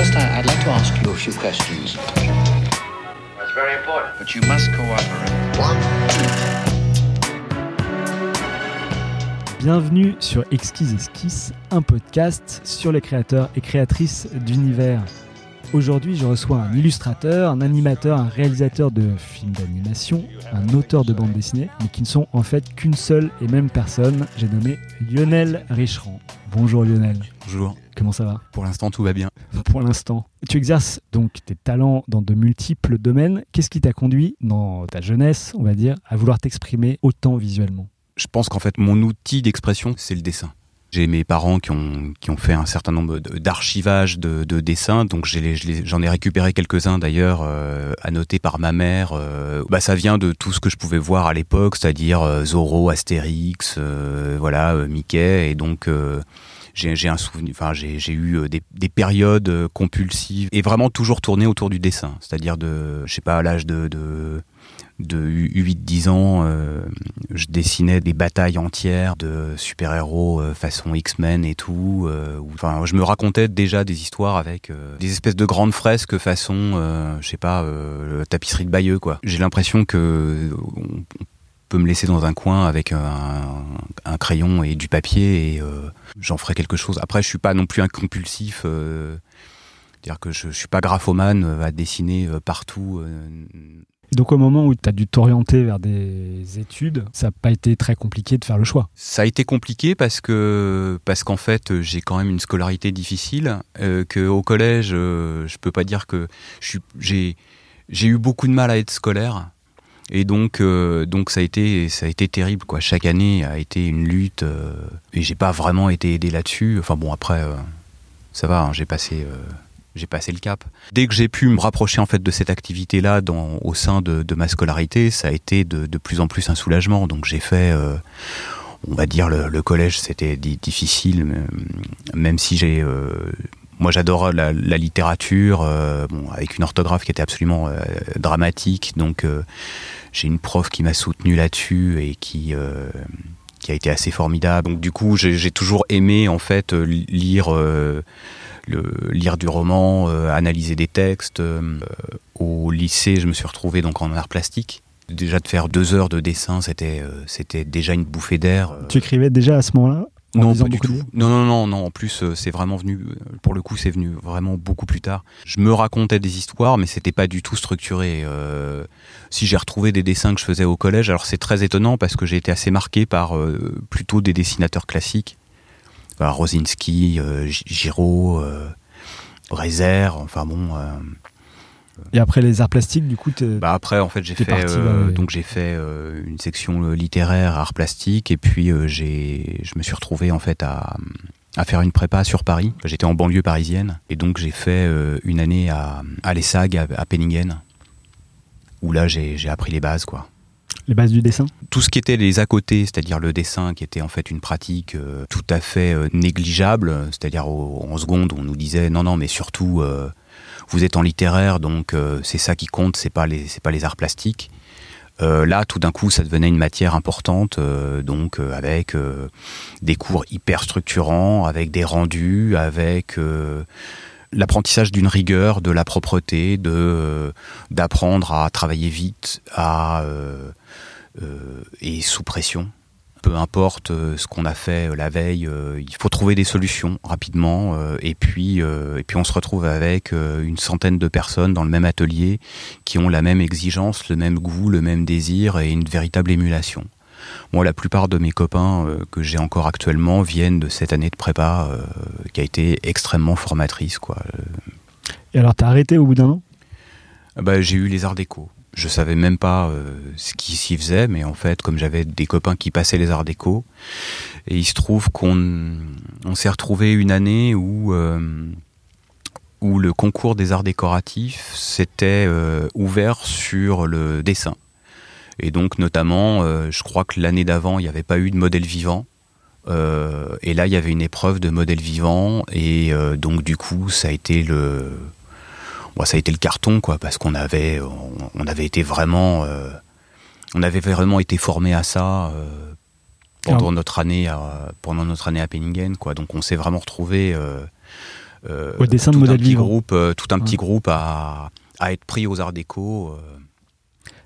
First, I- I'd like to ask you a few questions. That's very important. But you must cooperate. Bienvenue sur Exquise Esquisse, un podcast sur les créateurs et créatrices d'univers. Aujourd'hui, je reçois un illustrateur, un animateur, un réalisateur de films d'animation, un auteur de bande dessinée, mais qui ne sont en fait qu'une seule et même personne. J'ai nommé Lionel Richerand. Bonjour Lionel, Bonjour. comment ça va? Pour l'instant, tout va bien. pour l'instant Tu exerces donc tes talents dans de multiples domaines. Qu'est-ce qui t'a conduit, dans ta jeunesse, on va dire, à vouloir t'exprimer autant visuellement? Je pense qu'en fait, mon outil d'expression, c'est le dessin. J'ai mes parents qui ont, qui ont fait un certain nombre d'archivages de, de dessins, donc j'en ai, récupéré quelques-uns d'ailleurs, euh, annotés par ma mère. euh, bah, ça vient de tout ce que je pouvais voir à l'époque, c'est-à-dire euh, Zorro, Astérix, euh, voilà, euh, Mickey, et donc euh, j'ai un souvenir, enfin j'ai eu des, des périodes compulsives et vraiment toujours tourné autour du dessin, c'est-à-dire de, je sais pas, à l'âge de, de de 8-10 ans, euh, je dessinais des batailles entières de super-héros euh, façon X-Men et tout. euh, Enfin, je me racontais déjà des histoires avec des espèces de grandes fresques façon, je sais pas, tapisserie de Bayeux, quoi. J'ai l'impression que on peut me laisser dans un coin avec un, crayon et du papier et j'en ferai quelque chose. Après, je suis pas non plus un compulsif. c'est-à-dire que je, je suis pas graphomane à dessiner partout. Donc au moment où tu as dû t'orienter vers des études, ça n'a pas été très compliqué de faire le choix. Ça a été compliqué parce que parce qu'en fait j'ai quand même une scolarité difficile. Euh, que au collège, euh, je peux pas dire que j'ai j'ai eu beaucoup de mal à être scolaire. Et donc, euh, donc ça a été, ça a été terrible quoi. Chaque année a été une lutte euh, et j'ai pas vraiment été aidé là-dessus. Enfin bon, après, euh, ça va, hein, j'ai passé, j'ai passé le cap. Dès que j'ai pu me rapprocher en fait de cette activité-là au sein de, ma scolarité, ça a été de, plus en plus un soulagement. Donc j'ai fait, euh, on va dire le, collège, c'était di- difficile, même si j'ai euh, moi, j'adore la, littérature, euh, bon, avec une orthographe qui était absolument dramatique. Donc, j'ai une prof qui m'a soutenu là-dessus et qui qui a été assez formidable. Donc, du coup, j'ai toujours aimé en fait euh, lire euh, le, lire du roman, euh, analyser des textes. Au lycée, je me suis retrouvé donc en art plastique. Déjà de faire deux heures de dessin, c'était c'était déjà une bouffée d'air. Tu écrivais déjà à ce moment-là? en Non, pas du tout. Non, non, non, non. En plus, euh, c'est vraiment venu. euh, Pour le coup, c'est venu vraiment beaucoup plus tard. Je me racontais des histoires, mais c'était pas du tout structuré. Euh, si j'ai retrouvé des dessins que je faisais au collège, alors c'est très étonnant parce que j'ai été assez marqué par euh, plutôt des dessinateurs classiques, Enfin, Rosinski, euh, Gi- Giraud, euh, Rézère. Enfin bon. Et après les arts plastiques, du coup, bah après, en fait, j'ai fait parti euh, donc j'ai fait euh, une section euh, littéraire, art plastique, et puis euh, j'ai, je me suis retrouvé en fait à, à faire une prépa sur Paris. J'étais en banlieue parisienne, et donc j'ai fait une année à, à l'ESSAG à, à Penningen, où là j'ai, j'ai appris les bases, quoi. les bases du dessin? Tout ce qui était les à côté, c'est-à-dire le dessin, qui était en fait une pratique euh, tout à fait euh, négligeable, c'est-à-dire en seconde on nous disait non non mais surtout euh, vous êtes en littéraire donc euh, c'est ça qui compte, c'est pas les c'est pas les arts plastiques. Euh, là, tout d'un coup, ça devenait une matière importante, euh, donc avec des cours hyper structurants, avec des rendus, avec l'apprentissage d'une rigueur, de la propreté, de d'apprendre à travailler vite, à et sous pression. Peu importe euh, ce qu'on a fait euh, la veille, euh, il faut trouver des solutions rapidement. et puis, et puis on se retrouve avec une centaine de personnes dans le même atelier qui ont la même exigence, le même goût, le même désir et une véritable émulation. Moi, la plupart de mes copains que j'ai encore actuellement viennent de cette année de prépa qui a été extrêmement formatrice. Quoi. Et alors, t'as arrêté au bout d'un an? Ah bah, j'ai eu les arts déco. Je savais même pas euh, ce qui s'y faisait, mais en fait, comme j'avais des copains qui passaient les arts déco, et il se trouve qu'on on s'est retrouvé une année où euh, où le concours des arts décoratifs s'était euh, ouvert sur le dessin. Et donc, notamment, je crois que l'année d'avant, il n'y avait pas eu de modèle vivant. Et là, il y avait une épreuve de modèle vivant, et donc du coup, ça a été le Bon, ça a été le carton, quoi, parce qu'on avait, on, on avait été vraiment, euh, on avait vraiment été formé à ça euh, pendant Alors- notre année, à, pendant notre année à Penningen, quoi. Donc, on s'est vraiment retrouvé euh, euh, Au dessin de tout un modèle petit vivant. groupe, euh, tout un petit groupe à, à être pris aux arts déco. euh.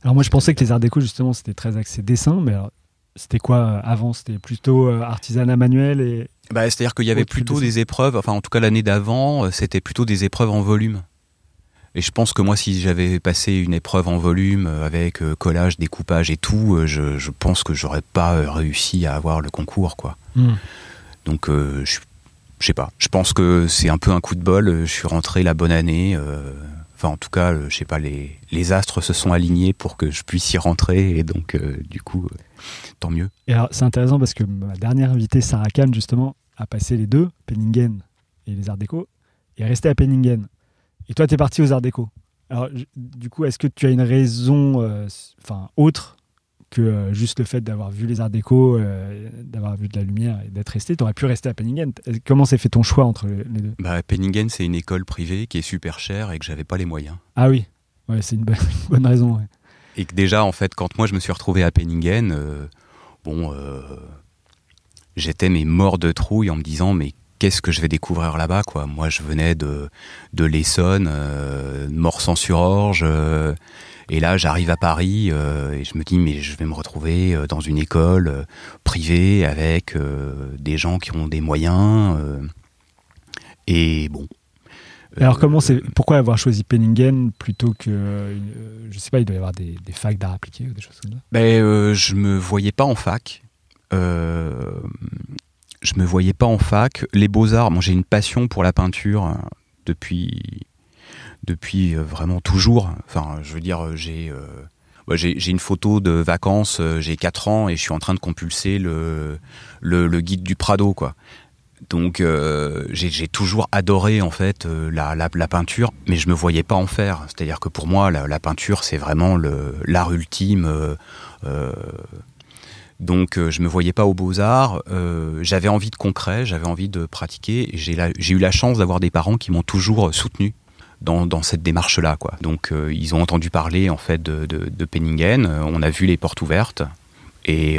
Alors moi je pensais que les arts déco justement c'était très axé dessin, mais alors, c'était quoi euh, avant? C'était plutôt euh, artisanat manuel et Bah, C'est-à-dire qu'il y avait plutôt des épreuves, enfin en tout cas l'année d'avant, euh, c'était plutôt des épreuves en volume. Et je pense que moi, si j'avais passé une épreuve en volume euh, avec euh, collage, découpage et tout, euh, je, je pense que j'aurais pas réussi à avoir le concours, quoi. Donc, euh, je, je sais pas. Je pense que c'est un peu un coup de bol. Je suis rentré la bonne année. euh, Enfin, en tout cas, je sais pas. Les, les astres se sont alignés pour que je puisse y rentrer, et donc, euh, du coup, tant mieux. Et alors c'est intéressant parce que ma dernière invitée Sarah Kahn justement a passé les deux, Penningen et les arts déco, et est restée à Penningen. Et toi tu es parti aux arts déco. Alors du coup est-ce que tu as une raison euh, autre que euh, juste le fait d'avoir vu les arts déco, euh, d'avoir vu de la lumière et d'être resté, tu aurais pu rester à Penningen. Comment s'est fait ton choix entre les deux? Bah, Penningen, c'est une école privée qui est super chère et que j'avais pas les moyens. Ah oui, ouais, c'est une bonne, une bonne raison. ouais. Et que déjà, en fait, quand moi je me suis retrouvé à Penningen, bon, j'étais mais mort de trouille en me disant mais qu'est-ce que je vais découvrir là-bas quoi Moi, je venais de de l'Essonne, euh, Morsan-sur-Orge, euh, et là, j'arrive à Paris euh, et je me dis mais je vais me retrouver euh, dans une école privée avec des gens qui ont des moyens. et bon. Alors comment c'est pourquoi avoir choisi Penningen plutôt que je sais pas il doit y avoir des, des facs d'art appliqué ou des choses comme ça? Ben, je me voyais pas en fac. Euh, je me voyais pas en fac. Les beaux-arts, moi j'ai une passion pour la peinture euh, depuis, depuis euh, vraiment toujours. Enfin, je veux dire, euh, j'ai bah, j'ai une photo de vacances, j'ai 4 ans et je suis en train de compulser le, guide du Prado, quoi. Donc j'ai toujours adoré en fait la, peinture, mais je me voyais pas en faire. C'est-à-dire que pour moi, la, peinture c'est vraiment l'art ultime. Donc euh, je me voyais pas aux beaux arts. euh, j'avais envie de concret, j'avais envie de pratiquer. J'ai eu la chance d'avoir des parents qui m'ont toujours soutenu dans, cette démarche-là. Donc euh, ils ont entendu parler en fait de, Penningen. On a vu les portes ouvertes. Et,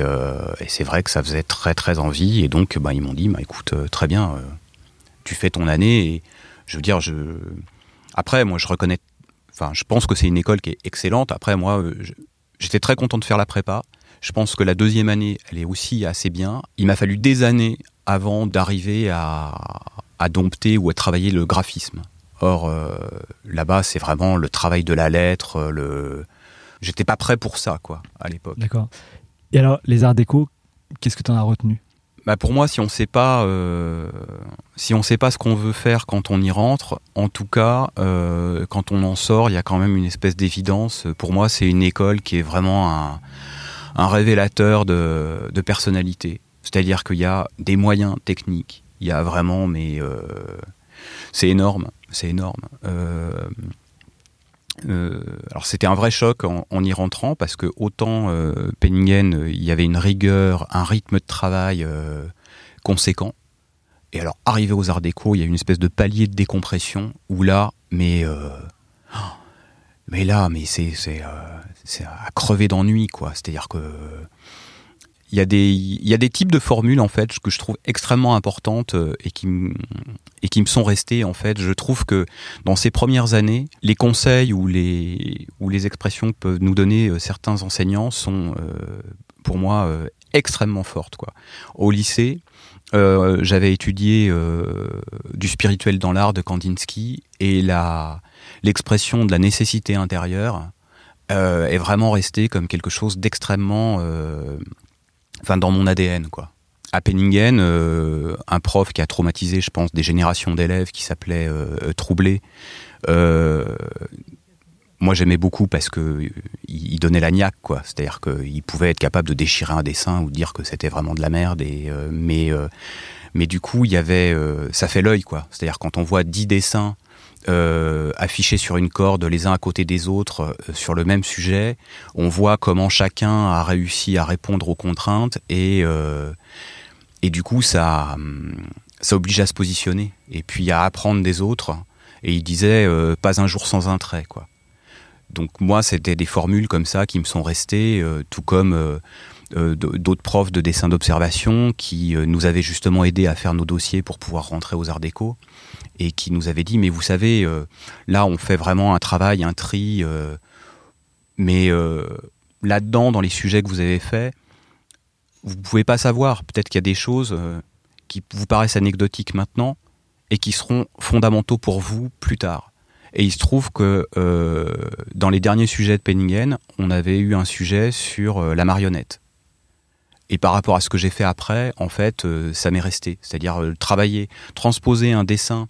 c'est vrai que ça faisait très très envie. Et donc bah, ils m'ont dit, bah, écoute, très bien, tu fais ton année. Je veux dire, après, moi je reconnais, enfin je pense que c'est une école qui est excellente. Après, moi, j'étais très content de faire la prépa. Je pense que la deuxième année, elle est aussi assez bien. Il m'a fallu des années avant d'arriver à, à dompter ou à travailler le graphisme. Or, euh, là-bas, c'est vraiment le travail de la lettre. euh, Le... J'étais pas prêt pour ça, quoi, à l'époque. D'accord. Et alors les arts déco, qu'est-ce que tu en as retenu? Bah pour moi, si on sait pas, euh, si on sait pas ce qu'on veut faire quand on y rentre, en tout cas, euh, quand on en sort, il y a quand même une espèce d'évidence. Pour moi, c'est une école qui est vraiment un, un révélateur de, personnalité. C'est-à-dire qu'il y a des moyens techniques. Il y a vraiment, mais euh, c'est énorme, c'est énorme. Euh, euh, alors c'était un vrai choc en, y rentrant parce que autant Penningen, il y avait une rigueur, un rythme de travail conséquent. Et alors arrivé aux Arts Déco, il y a une espèce de palier de décompression où là, mais mais là, mais c'est c'est c'est à crever d'ennui quoi. C'est-à-dire que il y a des y a des types de formules en fait que je trouve extrêmement importantes euh, et qui et qui me sont restées en fait. Je trouve que dans ces premières années, les conseils ou les, ou les expressions que peuvent nous donner euh, certains enseignants sont, euh, pour moi, extrêmement fortes. Quoi. Au lycée, j'avais étudié du spirituel dans l'art de Kandinsky et l'expression de la nécessité intérieure euh, est vraiment restée comme quelque chose d'extrêmement... euh, Enfin, dans mon ADN, quoi à Penningen, euh, un prof qui a traumatisé, je pense, des générations d'élèves qui s'appelait Troublé. Moi, j'aimais beaucoup parce que il donnait la niaque, quoi. C'est-à-dire qu'il pouvait être capable de déchirer un dessin ou de dire que c'était vraiment de la merde. Et, mais, mais du coup, il y avait, ça fait l'œil, quoi. C'est-à-dire quand on voit dix dessins euh, affichés sur une corde les uns à côté des autres euh, sur le même sujet, on voit comment chacun a réussi à répondre aux contraintes et euh, et du coup, ça, hum, ça oblige à se positionner et puis à apprendre des autres. Et il disait pas un jour sans un trait, quoi. Donc moi, c'était des formules comme ça qui me sont restées, tout comme d'autres profs de dessin d'observation qui nous avaient justement aidés à faire nos dossiers pour pouvoir rentrer aux Arts Déco et qui nous avaient dit mais vous savez euh, là on fait vraiment un travail, un tri, mais là-dedans dans les sujets que vous avez faits, vous pouvez pas savoir. Peut-être qu'il y a des choses qui vous paraissent anecdotiques maintenant et qui seront fondamentaux pour vous plus tard. Et il se trouve que dans les derniers sujets de Penningen, on avait eu un sujet sur la marionnette. Et par rapport à ce que j'ai fait après, en fait, euh, ça m'est resté. C'est-à-dire euh, travailler, transposer un dessin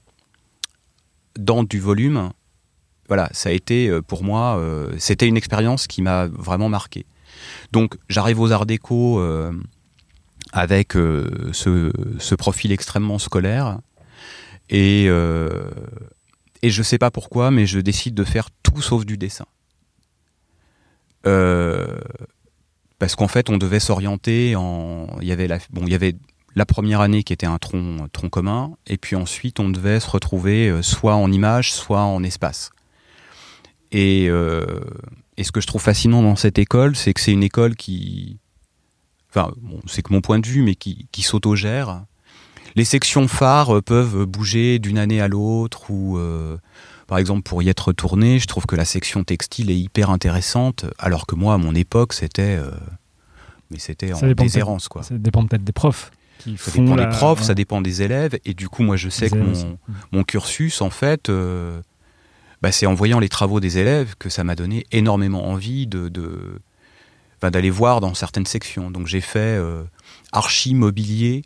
dans du volume, voilà, ça a été euh, pour moi, c'était une expérience qui m'a vraiment marqué. Donc j'arrive aux Arts Déco avec ce, profil extrêmement scolaire et, et je sais pas pourquoi, mais je décide de faire tout sauf du dessin. Euh, parce qu'en fait, on devait s'orienter en. Il y avait la, première année qui était un tronc, tronc commun, et puis ensuite, on devait se retrouver euh, soit en image, soit en espace. Et, euh, et ce que je trouve fascinant dans cette école, c'est que c'est une école qui. Enfin, c'est que mon point de vue, mais qui, qui s'autogère. Les sections phares peuvent bouger d'une année à l'autre, ou. Euh, par exemple, pour y être retourné, je trouve que la section textile est hyper intéressante, alors que moi, à mon époque, c'était euh, mais c'était en déshérence. Quoi. Ça dépend peut-être des profs. Qui ça dépend des profs, ça dépend des élèves, et du coup, moi, je sais que mon, mon, cursus, en fait, euh, bah, c'est en voyant les travaux des élèves que ça m'a donné énormément envie de, de d'aller voir dans certaines sections. Donc j'ai fait euh, archi, mobilier,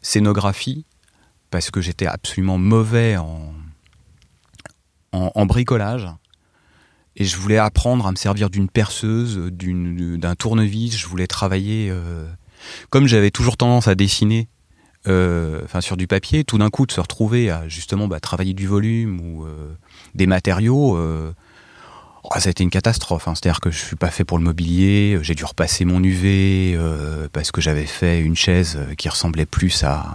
scénographie, parce que j'étais absolument mauvais en, en, bricolage. Et je voulais apprendre à me servir d'une perceuse, d'un tournevis. Je voulais travailler. Euh, comme j'avais toujours tendance à dessiner euh, enfin sur du papier, tout d'un coup de se retrouver à justement bah, travailler du volume ou euh, des matériaux, oh, ça a été une catastrophe. Hein. C'est-à-dire que je suis pas fait pour le mobilier, j'ai dû repasser mon UV parce que j'avais fait une chaise qui ressemblait plus à,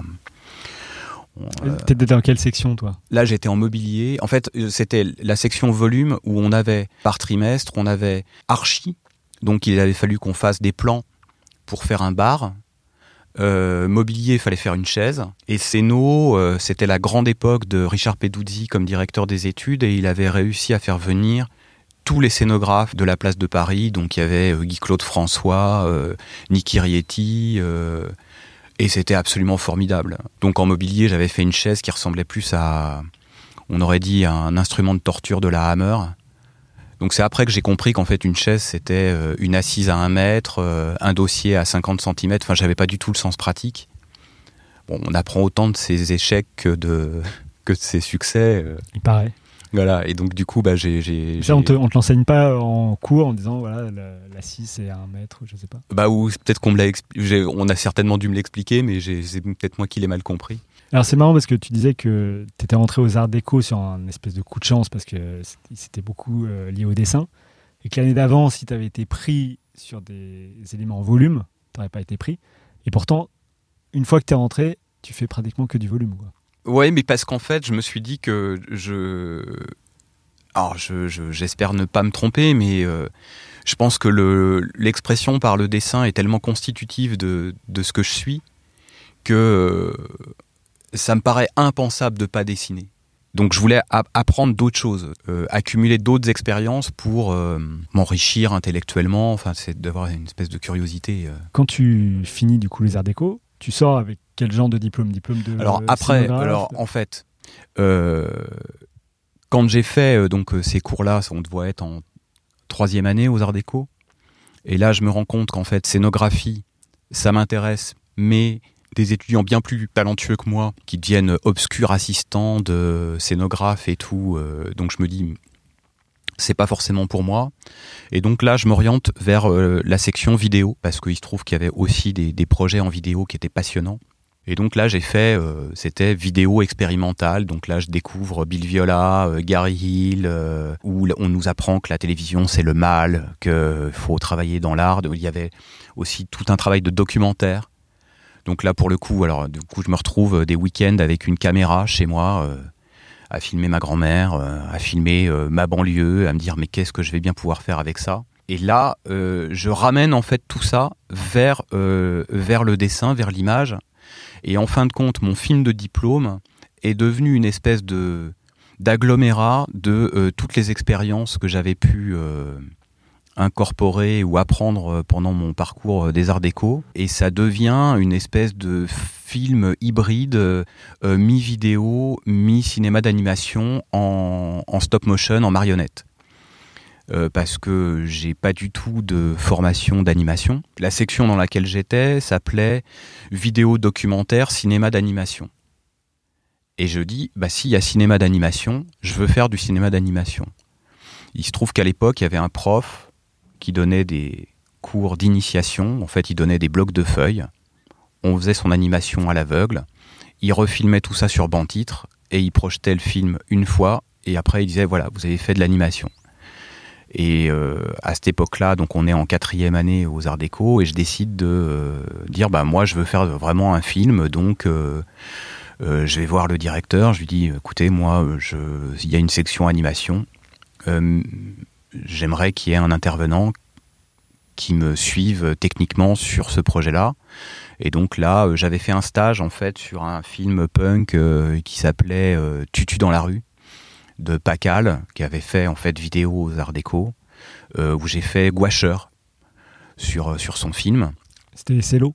euh, T'étais dans quelle section, toi? Là, j'étais en mobilier. En fait, euh, c'était la section volume où on avait, par trimestre, on avait archi. Donc, il avait fallu qu'on fasse des plans pour faire un bar. Euh, mobilier, il fallait faire une chaise. Et Céno, c'était la grande époque de Richard Peduzzi comme directeur des études. Et il avait réussi à faire venir tous les scénographes de la place de Paris. Donc, il y avait Guy-Claude François, Niki Rietti et c'était absolument formidable. Donc en mobilier, j'avais fait une chaise qui ressemblait plus à, on aurait dit, un instrument de torture de la Hammer. Donc c'est après que j'ai compris qu'en fait une chaise c'était euh, une assise à un mètre, euh, un dossier à 50 cm. Enfin, j'avais pas du tout le sens pratique. Bon, on apprend autant de ses échecs que de que de ses succès. Euh. Il paraît. Voilà, et donc du coup, bah, j'ai. on te, te l'enseigne pas en cours en disant, voilà, la, 6 c'est un mètre, je sais pas. Bah, ou peut-être qu'on me l'a On a certainement dû me l'expliquer, mais c'est peut-être moi qui l'ai mal compris. Alors c'est marrant parce que tu disais que tu étais rentré aux Arts Déco sur un espèce de coup de chance parce que c'était beaucoup euh, lié au dessin. Et que l'année d'avant, si tu avais été pris sur des éléments en volume, tu n'aurais pas été pris. Et pourtant, une fois que tu es rentré, tu fais pratiquement que du volume. Quoi. Ouais, mais parce qu'en fait, je me suis dit que je. Alors, j'espère ne pas me tromper, mais euh, je pense que l'expression par le dessin est tellement constitutive de, de ce que je suis que euh, ça me paraît impensable de ne pas dessiner. Donc je voulais apprendre d'autres choses, euh, accumuler d'autres expériences pour m'enrichir intellectuellement. Enfin, c'est d'avoir une espèce de curiosité. Quand tu finis du coup les arts déco, tu sors avec quel genre de diplôme? Diplôme de Alors après, alors en fait, euh, quand j'ai fait euh, donc euh, ces cours-là, on doit être en troisième année aux Arts Déco, et là je me rends compte qu'en fait scénographie, ça m'intéresse, mais des étudiants bien plus talentueux que moi qui deviennent obscurs assistants de scénographes et tout, donc je me dis c'est pas forcément pour moi. Et donc là, je m'oriente vers la section vidéo parce qu'il se trouve qu'il y avait aussi des, des, projets en vidéo qui étaient passionnants. Et donc là, j'ai fait, euh, c'était vidéo expérimentale. Donc là, je découvre Bill Viola, euh, Gary Hill, euh, où on nous apprend que la télévision c'est le mal, qu'il faut travailler dans l'art. Il y avait aussi tout un travail de documentaire. Donc là, pour le coup, alors du coup, je me retrouve des week-ends avec une caméra chez moi, à filmer ma grand-mère, à filmer ma banlieue, à me dire mais qu'est-ce que je vais bien pouvoir faire avec ça? Et là, euh, je ramène en fait tout ça vers, euh, vers le dessin, vers l'image. Et en fin de compte, mon film de diplôme est devenu une espèce de d'agglomérat de euh, toutes les expériences que j'avais pu incorporer ou apprendre pendant mon parcours des arts déco. Et ça devient une espèce de film hybride, mi-vidéo, mi-cinéma d'animation en, stop motion, en marionnette. Euh, parce que j'ai pas du tout de formation d'animation. La section dans laquelle j'étais s'appelait vidéo documentaire cinéma d'animation. Et je dis, bah s'il y a cinéma d'animation, je veux faire du cinéma d'animation. Il se trouve qu'à l'époque, il y avait un prof qui donnait des cours d'initiation. En fait, il donnait des blocs de feuilles. On faisait son animation à l'aveugle. Il refilmait tout ça sur banc titre et il projetait le film une fois et après il disait voilà, vous avez fait de l'animation. Et euh, à cette époque-là, donc on est en quatrième année aux Arts Déco, et je décide de euh, dire, bah moi je veux faire vraiment un film, donc euh, je vais voir le directeur, je lui dis, écoutez, moi, il y a une section animation, j'aimerais qu'il y ait un intervenant qui me suive techniquement sur ce projet-là. Et donc là, j'avais fait un stage en fait sur un film punk qui s'appelait Tutu dans la rue de Pacal, qui avait fait en fait vidéo aux Arts Déco, euh, où j'ai fait Gouacher sur, euh, sur son film. C'était des cellos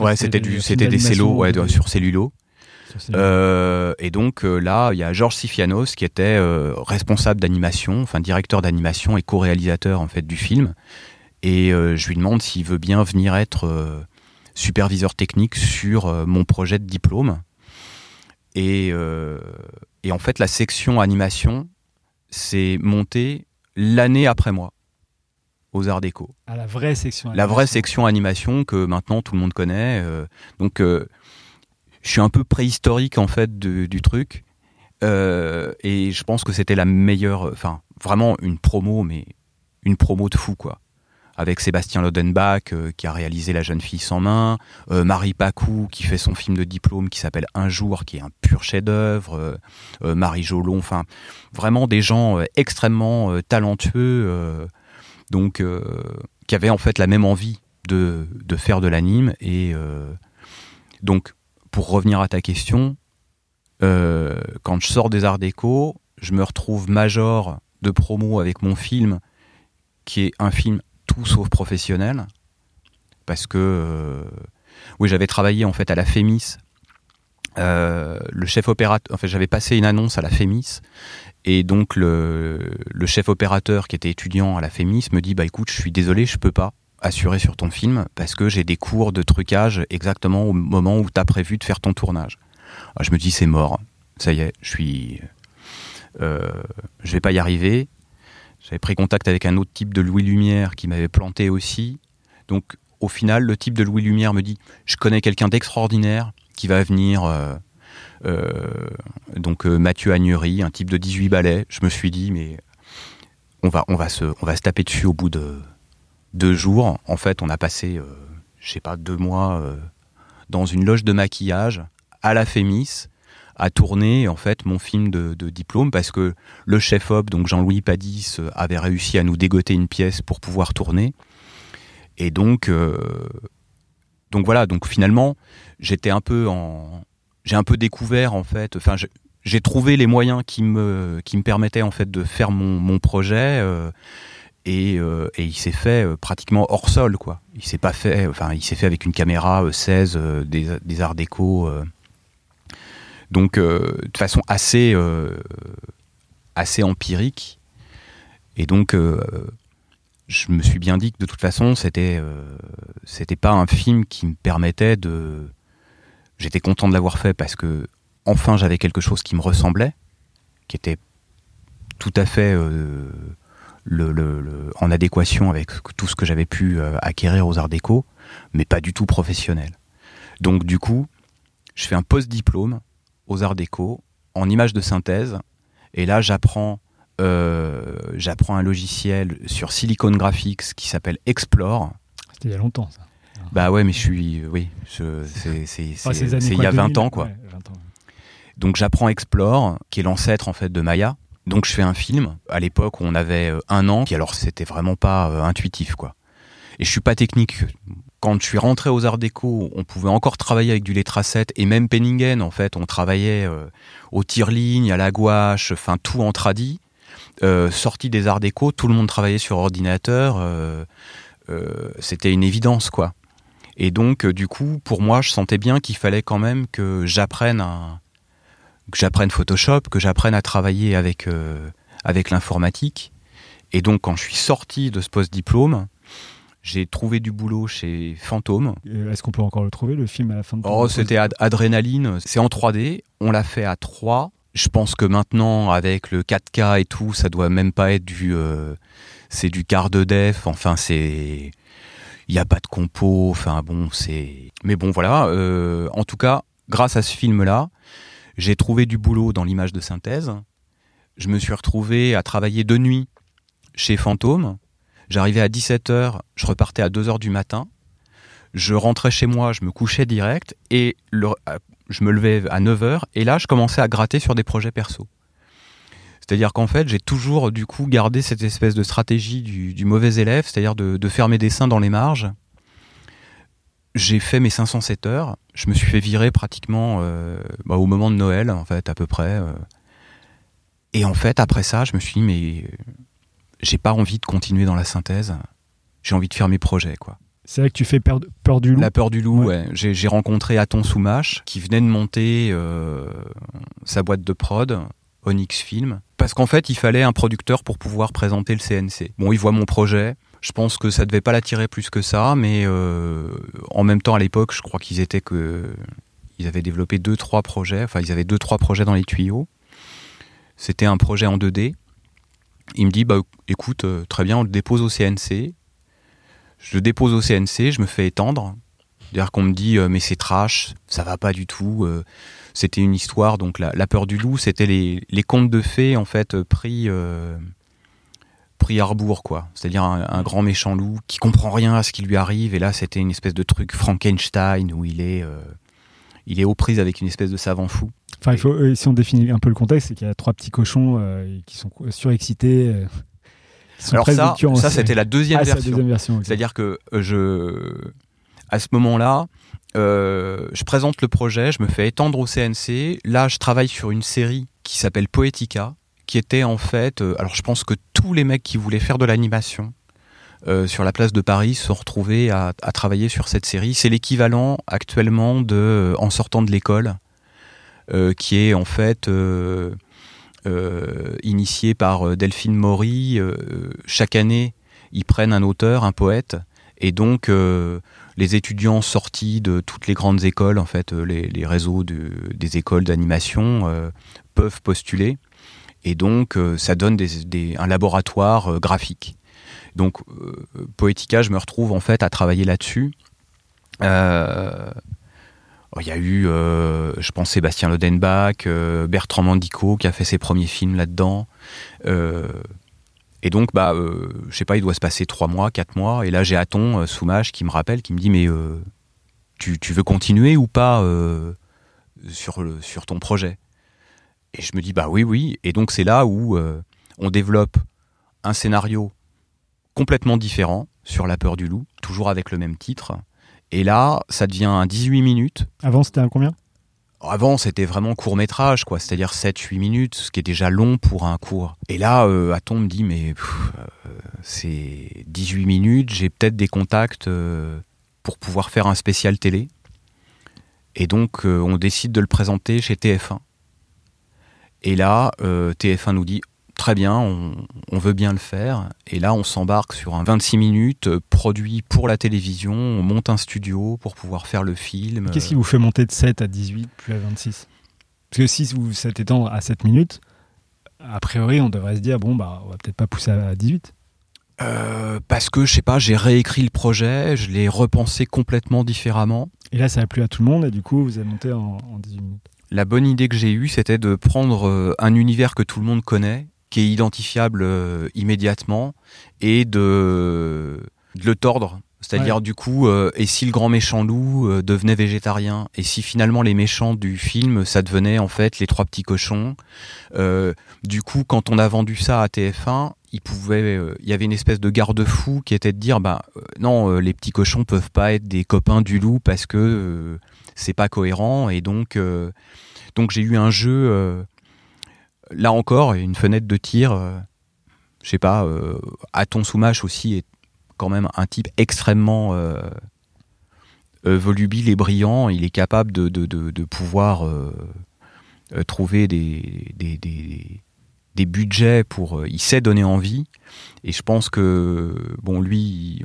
Ouais, c'était c'était des cellos ouais, sur cellulo. Euh, et donc là, il y a Georges Sifianos qui était responsable d'animation, enfin directeur d'animation et co-réalisateur en fait du film. Et je lui demande s'il veut bien venir être superviseur technique sur mon projet de diplôme. Et, et en fait, la section animation s'est montée l'année après moi aux Arts Déco. À la vraie section animation. La vraie section animation que maintenant tout le monde connaît. Euh, donc, euh, je suis un peu préhistorique en fait du truc. Euh, et je pense que c'était la meilleure, enfin, vraiment une promo, mais une promo de fou, quoi avec Sébastien Lodenbach euh, qui a réalisé La jeune fille sans main, euh, Marie Pacou qui fait son film de diplôme qui s'appelle Un jour, qui est un pur chef-d'œuvre, euh, Marie Jolon, enfin vraiment des gens extrêmement talentueux, donc qui avaient en fait la même envie de, de faire de l'anime et donc pour revenir à ta question, quand je sors des arts déco, je me retrouve major de promo avec mon film qui est un film tout sauf professionnel parce que euh, oui j'avais travaillé en fait à la Fémis euh, le chef opérateur fait j'avais passé une annonce à la Fémis et donc le, le, chef opérateur qui était étudiant à la Fémis me dit bah écoute je suis désolé je peux pas assurer sur ton film parce que j'ai des cours de trucage exactement au moment où tu as prévu de faire ton tournage je me dis c'est mort ça y est je suis euh, je vais pas y arriver j'avais pris contact avec un autre type de Louis Lumière qui m'avait planté aussi. Donc au final, le type de Louis Lumière me dit Je connais quelqu'un d'extraordinaire qui va venir. Euh, euh, donc Mathieu Agnery, un type de 18 balais. Je me suis dit Mais on va, on va, se, on va se taper dessus au bout de deux jours. En fait, on a passé, je sais pas, deux mois dans une loge de maquillage à la Fémis à tourner en fait mon film de, diplôme parce que le chef op donc Jean-Louis Padis avait réussi à nous dégoter une pièce pour pouvoir tourner et donc euh, donc voilà donc finalement j'étais un peu en j'ai un peu découvert en fait enfin j'ai trouvé les moyens qui me qui me permettaient en fait de faire mon, mon projet euh, et, euh, et, il s'est fait pratiquement hors sol quoi il s'est pas fait enfin il s'est fait avec une caméra 16 des, des arts déco donc, euh, de façon assez, euh, assez empirique. Et donc, euh, je me suis bien dit que de toute façon, c'était c'était pas un film qui me permettait de. J'étais content de l'avoir fait parce que enfin j'avais quelque chose qui me ressemblait, qui était tout à fait le, en adéquation avec tout ce que j'avais pu acquérir aux Arts Déco, mais pas du tout professionnel. Donc du coup, je fais un post-diplôme aux Arts Déco en images de synthèse. Et là, j'apprends euh, j'apprends un logiciel sur Silicon Graphics qui s'appelle Explore. C'était il y a longtemps, ça. Bah ouais, mais je suis. Oui, c'est il y a 20 ans, quoi. Donc j'apprends Explore, qui est l'ancêtre en fait de Maya. Donc je fais un film. À l'époque, on avait euh, un an, puis alors c'était vraiment pas euh, intuitif, quoi. Et je suis pas technique. Quand je suis rentré aux Arts Déco, on pouvait encore travailler avec du lettracette et même Penningen, en fait, on travaillait euh, au tire-ligne, à la gouache, enfin tout en tradi. Euh, sorti des Arts Déco, tout le monde travaillait sur ordinateur. C'était une évidence, quoi. Et donc, du coup, pour moi, je sentais bien qu'il fallait quand même que j'apprenne un- que j'apprenne Photoshop, que j'apprenne à travailler avec, euh, avec l'informatique. Et donc, quand je suis sorti de ce post-diplôme, j'ai trouvé du boulot chez Fantôme. Euh, Est-ce qu'on peut encore le trouver, le film à la fin de Oh, c'était Ad- Adrénaline, c'est en 3D, on l'a fait à 3. Je pense que maintenant, avec le 4K et tout, ça doit même pas être du. euh, c'est du quart de def, enfin, c'est. Il n'y a pas de compo, enfin bon, c'est. Mais bon, voilà, euh, en tout cas, grâce à ce film-là, j'ai trouvé du boulot dans l'image de synthèse. Je me suis retrouvé à travailler de nuit chez Fantôme. J'arrivais à 17h, je repartais à 2h du matin. Je rentrais chez moi, je me couchais direct et je me levais à 9h et là je commençais à gratter sur des projets perso. C'est-à-dire qu'en fait j'ai toujours du coup gardé cette espèce de stratégie du, du mauvais élève, c'est-à-dire de, de faire mes dessins dans les marges. J'ai fait mes 507 heures, je me suis fait virer pratiquement euh, bah, au moment de Noël en fait à peu près. euh. Et en fait après ça je me suis dit mais euh, j'ai pas envie de continuer dans la synthèse, j'ai envie de faire mes projets quoi. C'est vrai que tu fais peur, peur du loup. La peur du loup, Ouais. ouais. J'ai j'ai rencontré Aton Soumache qui venait de monter euh, sa boîte de prod, Onyx Film, parce qu'en fait, il fallait un producteur pour pouvoir présenter le CNC. Bon, il voit mon projet. Je pense que ça devait pas l'attirer plus que ça, mais euh, en même temps, à l'époque, je crois qu'ils étaient que ils avaient développé deux trois projets. Enfin, ils avaient deux trois projets dans les tuyaux. C'était un projet en 2D. Il me dit, bah écoute, euh, très bien, on le dépose au CNC. Je le dépose au CNC, je me fais étendre. C'est-à-dire qu'on me dit, euh, mais c'est trash, ça va pas du tout. c'était une histoire, donc la, peur du loup, c'était les, les contes de fées, en fait, pris, à rebours, quoi. C'est-à-dire un, un grand méchant loup qui comprend rien à ce qui lui arrive. Et là, c'était une espèce de truc Frankenstein où il est, euh, il est aux prises avec une espèce de savant fou. Enfin, il faut, euh, si on définit un peu le contexte, c'est qu'il y a trois petits cochons euh, qui sont surexcités. qui Alors ça, ça c'était la deuxième Ah, version. C'est-à-dire que je, à ce moment-là, euh, je présente le projet, je me fais étendre au CNC. Là, je travaille sur une série qui s'appelle Poetica, qui était en fait. euh, alors, je pense que tous les mecs qui voulaient faire de l'animation euh, sur la place de Paris se sont retrouvés à, travailler sur cette série. C'est l'équivalent actuellement de euh, En sortant de l'école, qui est en fait. initié par Delphine Maury. Chaque année, ils prennent un auteur, un poète, et donc les étudiants sortis de toutes les grandes écoles, en fait, les, réseaux de- des écoles d'animation peuvent postuler, et donc euh, ça donne des- des- un laboratoire euh, graphique. Donc euh, Poetica, je me retrouve en fait à travailler là-dessus. Euh, Il y a eu, euh, je pense, Sébastien Lodenbach, euh, Bertrand Mandico qui a fait ses premiers films là-dedans. Euh, et donc, bah, je sais pas, il doit se passer trois mois, quatre mois. Et là, j'ai Aton Soumage qui me rappelle, qui me dit Mais tu, tu veux continuer ou pas sur, le, sur ton projet? Et je me dis Bah oui, oui. Et donc, c'est là où euh, on développe un scénario complètement différent sur La peur du loup, toujours avec le même titre. Et là, ça devient un 18 minutes. Avant, c'était un combien? Avant, c'était vraiment court métrage, quoi, c'est-à-dire 7-8 minutes, ce qui est déjà long pour un court. Et là, euh, Aton me dit, mais euh, c'est 18 minutes, j'ai peut-être des contacts euh, pour pouvoir faire un spécial télé. Et donc, on décide de le présenter chez TF1. Et là, euh, TF1 nous dit, très bien, on, on veut bien le faire. Et là, on s'embarque sur un 26 minutes euh, produit pour la télévision, on monte un studio pour pouvoir faire le film. Qu'est-ce qui vous fait monter de 7 à 18 puis à 26 Parce que si vous faites étendre à 7 minutes, a priori, on devrait se dire bon, bah, on va peut-être pas pousser à 18. Euh, parce que je sais pas, j'ai réécrit le projet, je l'ai repensé complètement différemment. Et là, ça a plu à tout le monde et du coup, vous avez monté en, en 18 minutes. La bonne idée que j'ai eue, c'était de prendre euh, un univers que tout le monde connaît, qui est identifiable euh, immédiatement, et de, de le tordre. C'est-à-dire du coup, euh, et si le grand méchant loup euh, devenait végétarien Et si finalement les méchants du film, ça devenait en fait les trois petits cochons euh, Du coup, quand on a vendu ça à TF1, il pouvait, il y avait une espèce de garde-fou qui était de dire, bah non, les petits cochons peuvent pas être des copains du loup parce que c'est pas cohérent. Et donc, donc j'ai eu un jeu, là encore, une fenêtre de tir. je sais pas, Aton Soumache aussi est quand même un type extrêmement euh, euh, volubile et brillant. Il est capable de, de, pouvoir euh, trouver des, budgets pour. il sait donner envie. Et je pense que bon lui,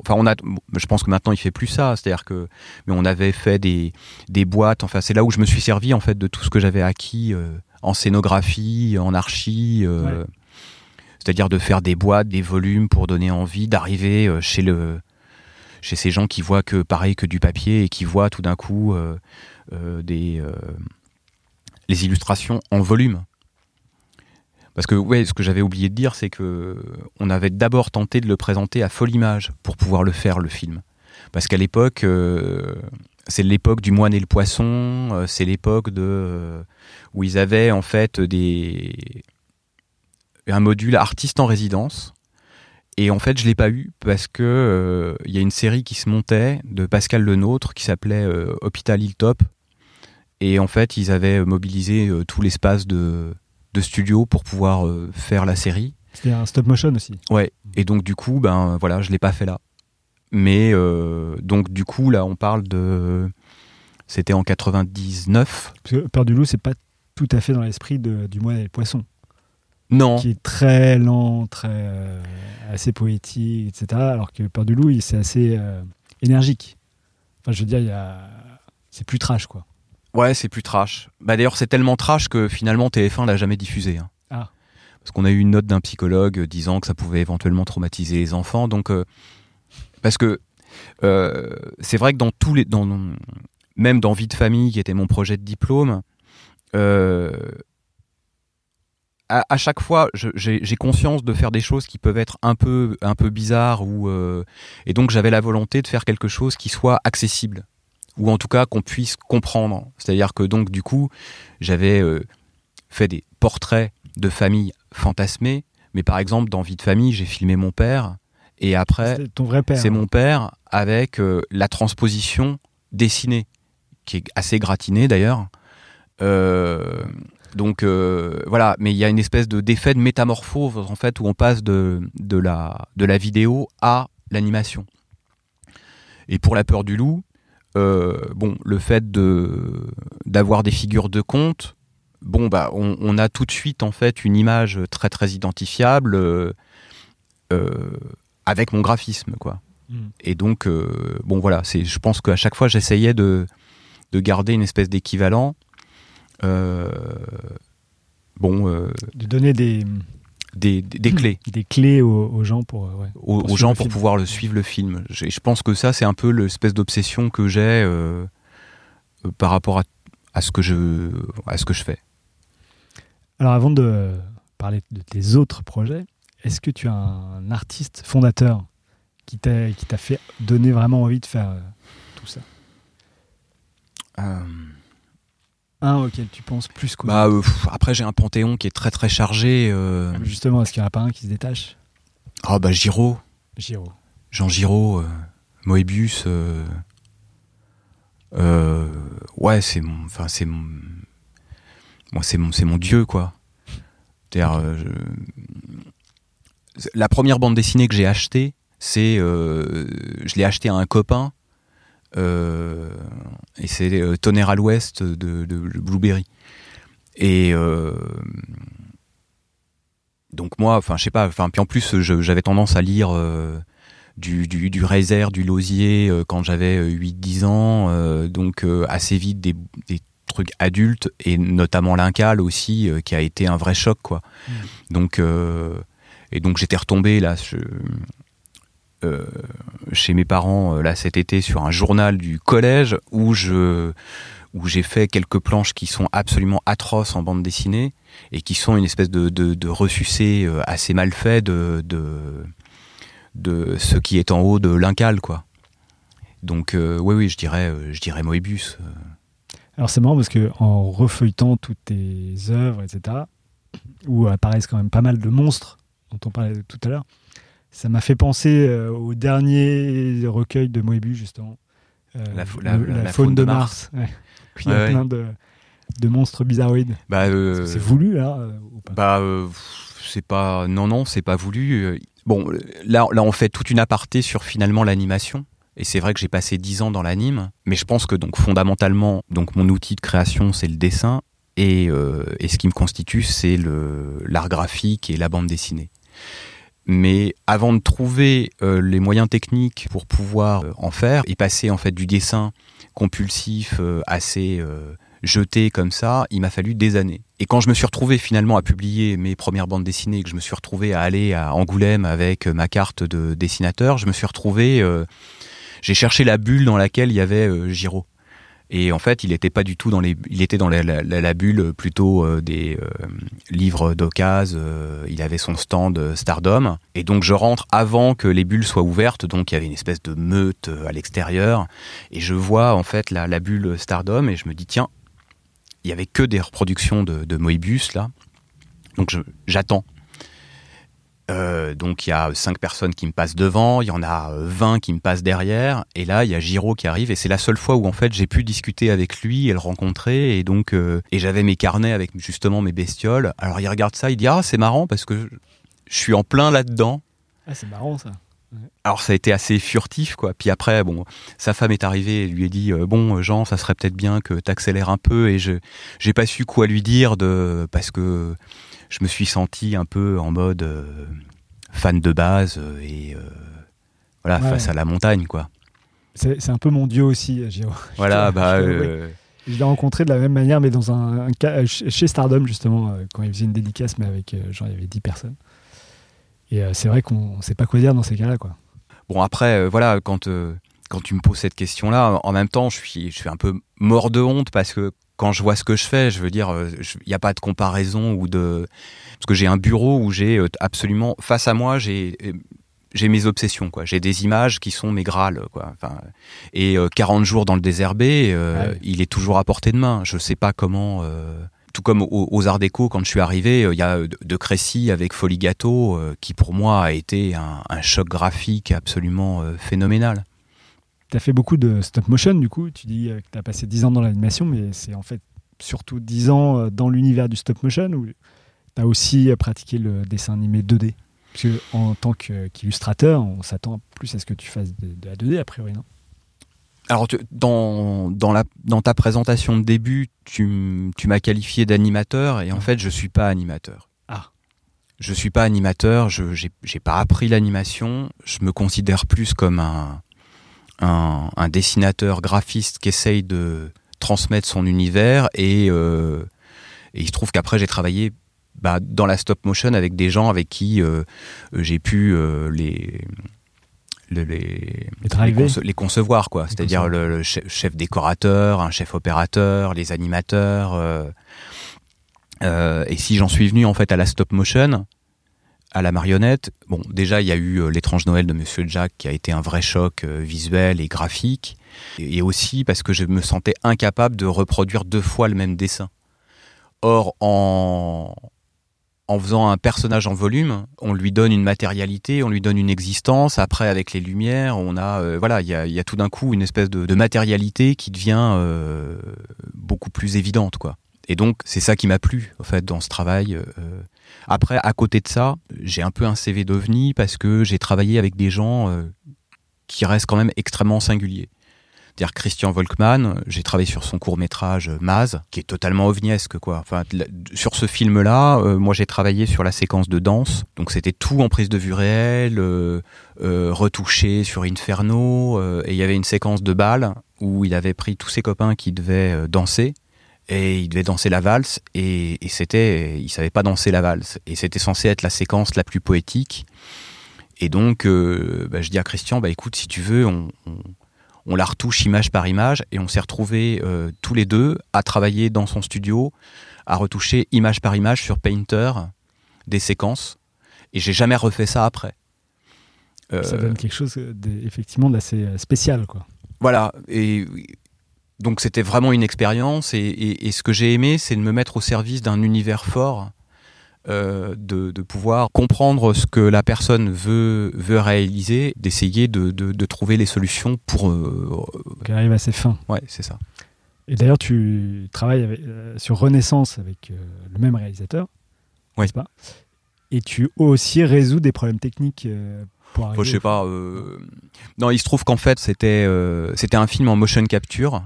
enfin on a, je pense que maintenant il fait plus ça. C'est-à-dire que, mais on avait fait des, des boîtes. Enfin c'est là où je me suis servi en fait de tout ce que j'avais acquis en scénographie, en archi c'est-à-dire de faire des boîtes, des volumes pour donner envie d'arriver euh, chez le chez ces gens qui voient que pareil que du papier et qui voient tout d'un coup euh, euh, des les illustrations en volume. Parce que ouais, ce que j'avais oublié de dire, c'est que on avait d'abord tenté de le présenter à Folimage pour pouvoir le faire le film. Parce qu'à l'époque, c'est l'époque du moine et le poisson, c'est l'époque de où ils avaient en fait des un module artiste en résidence. Et en fait, je l'ai pas eu parce que euh, il y a une série qui se montait de Pascal Lenôtre qui s'appelait euh, Hôpital Hilltop. Et en fait, ils avaient mobilisé euh, tout l'espace de, de studio pour pouvoir faire la série. C'était un stop motion aussi. Ouais. Et donc du coup, ben voilà, je l'ai pas fait là. Mais donc du coup, là, on parle de, c'était en 99. Parce que Peur du loup, c'est pas tout à fait dans l'esprit du moine et le poisson. Non. Qui est très lent, très euh, assez poétique, etc. Alors que Peur du loup, c'est assez euh, énergique. Enfin, je veux dire, il y a... c'est plus trash, quoi. Ouais, c'est plus trash. Bah d'ailleurs, c'est tellement trash que finalement TF1 l'a jamais diffusé. Hein. Ah. Parce qu'on a eu une note d'un psychologue disant que ça pouvait éventuellement traumatiser les enfants. Donc, euh, parce que c'est vrai que dans tous les, dans, même dans Vie de famille, qui était mon projet de diplôme, à, chaque fois, j'ai conscience de faire des choses qui peuvent être un peu, un peu bizarres, ou, euh, et donc j'avais la volonté de faire quelque chose qui soit accessible, ou en tout cas qu'on puisse comprendre. C'est-à-dire que donc du coup, j'avais euh, fait des portraits de famille fantasmés, mais par exemple dans Vie de famille, j'ai filmé mon père, et après, c'est mon père avec euh, la transposition dessinée, qui est assez gratinée d'ailleurs. Euh, donc euh, voilà, mais il y a une espèce de d'effet de métamorphose en fait où on passe de, de, la, de la vidéo à l'animation. Et pour la peur du loup, euh, bon, le fait de d'avoir des figures de conte, bon bah on, a tout de suite en fait une image très très identifiable euh, avec mon graphisme quoi. Hmm. Et donc bon voilà, c'est je pense qu'à chaque fois j'essayais de de garder une espèce d'équivalent euh, bon, euh, de donner des, des, des, clés. Des clés aux, gens pour, euh, aux, gens pour pouvoir le suivre le film. Je pense que ça, c'est un peu l'espèce d'obsession que j'ai par rapport à, à, ce que je, à ce que je fais. Alors, avant de parler de tes autres projets, est-ce que tu as un artiste fondateur qui t'a fait donner vraiment envie de faire tout ça? Un auquel tu penses plus quoi bah, euh, Après, j'ai un panthéon qui est très très chargé. Euh. Ah, justement, est-ce qu'il n'y en a pas un qui se détache? Ah, bah Giraud. Giraud. Jean Giraud, euh, Moebius. ouais, c'est mon. Enfin, c'est mon. Moi, c'est mon, c'est mon dieu, quoi. la première bande dessinée que j'ai achetée, c'est. je l'ai achetée à un copain euh, et c'est euh, Tonnerre à l'ouest de, Blueberry. Et euh, donc moi, enfin je sais pas, enfin puis en plus j'avais tendance à lire du, du, du du Lausier quand j'avais 8-10 ans, donc assez vite des, des, trucs adultes et notamment l'Incal aussi qui a été un vrai choc quoi. Mmh. Donc et donc j'étais retombé là euh, chez mes parents euh, là cet été sur un journal du collège où je où j'ai fait quelques planches qui sont absolument atroces en bande dessinée et qui sont une espèce de, de, de ressucé euh, assez mal fait de, de, de ce qui est en haut de l'incal, quoi. Donc, oui, oui, je dirais, je dirais Moebius. Alors c'est marrant parce que en refeuilletant toutes tes œuvres, etc., où apparaissent quand même pas mal de monstres dont on parlait tout à l'heure, ça m'a fait penser euh, au dernier recueil de Moebius justement, Euh, La faune de Mars. Ouais. Où Il y a Ouais, plein de, de monstres bizarroïdes. Bah, euh, C'est voulu là ou pas? Bah, c'est pas. Non, non, c'est pas voulu. Bon, là, là, on fait toute une aparté sur finalement l'animation. Et c'est vrai que j'ai passé dix ans dans l'anime, mais je pense que donc fondamentalement, donc mon outil de création, c'est le dessin, et, euh, et ce qui me constitue, c'est l'art graphique et la bande dessinée. Mais avant de trouver euh, les moyens techniques pour pouvoir euh, en faire et passer en fait du dessin compulsif euh, assez euh, jeté comme ça, il m'a fallu des années. Et quand je me suis retrouvé finalement à publier mes premières bandes dessinées, que je me suis retrouvé à aller à Angoulême avec euh, ma carte de dessinateur, je me suis retrouvé, j'ai cherché la bulle dans laquelle il y avait Giraud. Et en fait, il était pas du tout dans les, il était dans la, bulle plutôt euh, des euh, livres d'occasion. euh, il avait son stand euh, Stardom. Et donc je rentre avant que les bulles soient ouvertes. Donc il y avait une espèce de meute euh, à l'extérieur. Et je vois en fait la, bulle Stardom et je me dis tiens, il y avait que des reproductions de, de Moebius là. Donc j'attends. Euh, donc il y a cinq personnes qui me passent devant, il y en a euh, 20 qui me passent derrière, et là il y a Giro qui arrive, et c'est la seule fois où en fait j'ai pu discuter avec lui et le rencontrer, et donc euh, et j'avais mes carnets avec justement mes bestioles. Alors il regarde ça, il dit ah c'est marrant parce que je suis en plein là-dedans. Ah, c'est marrant ça. Alors ça a été assez furtif quoi. Puis après bon, sa femme est arrivée et lui a dit euh, bon Jean, ça serait peut-être bien que t'accélères un peu et je j'ai pas su quoi lui dire de parce que je me suis senti un peu en mode euh, fan de base euh, et euh, voilà Ouais. face à la montagne quoi. C'est un peu mon dieu aussi, euh, Giro. Voilà bah je euh, l'ai rencontré de la même manière, mais dans un, euh, chez Stardom, justement, euh, quand il faisait une dédicace, mais avec, euh, genre, il y avait 10 personnes. Et euh, c'est vrai qu'on ne sait pas quoi dire dans ces cas-là, quoi. Bon après euh, voilà quand euh, quand tu me poses cette question là en même temps je suis je suis un peu mort de honte parce que quand je vois ce que je fais je veux dire il n'y a pas de comparaison ou de parce que j'ai un bureau où j'ai absolument face à moi j'ai j'ai mes obsessions quoi j'ai des images qui sont mes grâles quoi enfin et euh, 40 jours dans le désherbé euh, Ah oui. il est toujours à portée de main je sais pas comment euh, tout comme aux, Arts Déco, quand je suis arrivé, euh, il y a de, de Crécy avec Folie Gâteau, euh, qui pour moi a été un, choc graphique absolument euh, phénoménal. Tu as fait beaucoup de stop motion, du coup. Tu dis euh, que tu as passé 10 ans dans l'animation, mais c'est en fait surtout 10 ans euh, dans l'univers du stop motion ou tu as aussi euh, pratiqué le dessin animé 2D Parce que en tant qu'illustrateur, on s'attend plus à ce que tu fasses de, de la 2D, a priori, non? Alors, tu- dans, dans, la, dans ta présentation de début, tu, tu m'as qualifié d'animateur, et en fait, je suis pas animateur. Ah. Je suis pas animateur, je j'ai j'ai pas appris l'animation, je me considère plus comme un, un, un dessinateur graphiste qui essaye de transmettre son univers, et, euh, et il se trouve qu'après, j'ai travaillé bah, dans la stop motion avec des gens avec qui euh, j'ai pu euh, les, le- les, Les les, driver. conce- les concevoir quoi. C'est-à-dire le, le chef, décorateur un chef opérateur les animateurs euh, euh, et si j'en suis venu en fait à la stop motion à la marionnette bon déjà il y a eu euh, l'étrange Noël de Monsieur Jack qui a été un vrai choc euh, visuel et graphique et, et aussi parce que je me sentais incapable de reproduire deux fois le même dessin. Or en en faisant un personnage en volume, on lui donne une matérialité, on lui donne une existence. Après, avec les lumières, on a, euh, voilà, il y a, tout d'un coup une espèce de, matérialité qui devient euh, beaucoup plus évidente, quoi. Et donc, c'est ça qui m'a plu, en fait, dans ce travail. euh. Après, à côté de ça, j'ai un peu un CV d'ovni parce que j'ai travaillé avec des gens qui restent quand même extrêmement singuliers. C'est-à-dire Christian Volkmann, j'ai travaillé sur son court métrage Maz, qui est totalement ovniesque quoi. Enfin, sur ce film-là, euh, moi j'ai travaillé sur la séquence de danse, donc c'était tout en prise de vue réelle, euh, euh, retouché sur Inferno, et il y avait une séquence de bal où il avait pris tous ses copains qui devaient danser. Et il devait danser la valse et, c'était, il savait pas danser la valse et c'était censé être la séquence la plus poétique. Et donc, bah, je dis à Christian, bah écoute, si tu veux, on, on la retouche image par image et on s'est retrouvés euh, tous les deux à travailler dans son studio, à retoucher image par image sur Painter des séquences. Et j'ai jamais refait ça après. Euh, Ça donne quelque chose euh, effectivement d'assez spécial, quoi. Voilà, et donc c'était vraiment une expérience, et, et- et ce que j'ai aimé, c'est de me mettre au service d'un univers fort, euh, de, de pouvoir comprendre ce que la personne veut, veut réaliser, d'essayer de, de- de trouver les solutions pour... euh, Donc, elle arrive à ses fins. ouais, c'est ça. Et d'ailleurs, tu travailles avec- euh, sur Renaissance avec le même réalisateur, Ouais. n'est-ce pas? Et tu aussi résous des problèmes techniques pour arriver. Moi, je sais pas. euh, Non, il se trouve qu'en fait, c'était euh, c'était un film en motion capture.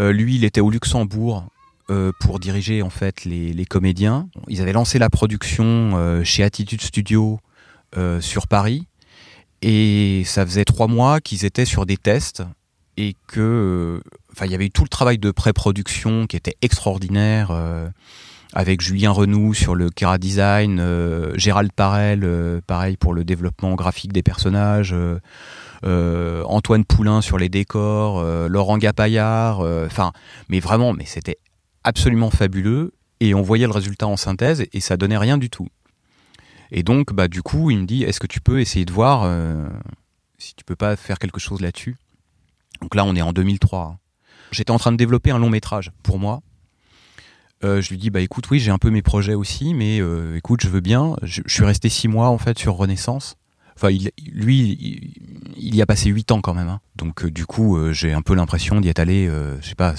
Euh, lui, il était au Luxembourg euh, pour diriger en fait les, les comédiens. Ils avaient lancé la production euh, chez Attitude Studio euh, sur Paris, et ça faisait trois mois qu'ils étaient sur des tests et que, enfin, il y avait eu tout le travail de pré-production qui était extraordinaire. avec Julien Renoux sur le Kera Design, Gérald Parel, pareil pour le développement graphique des personnages, Antoine Poulain sur les décors, Laurent Gapaillard, enfin, mais vraiment, mais c'était absolument fabuleux et on voyait le résultat en synthèse et ça donnait rien du tout. Et donc, bah, du coup, il me dit, est-ce que tu peux essayer de voir euh, si tu peux pas faire quelque chose là-dessus? Donc là, on est en 2003. J'étais en train de développer un long métrage pour moi. Euh, je lui dis bah écoute oui j'ai un peu mes projets aussi mais euh, écoute je veux bien je, suis resté six mois en fait sur Renaissance enfin il, lui il, y a passé huit ans quand même hein. donc du coup j'ai un peu l'impression d'y être allé je sais pas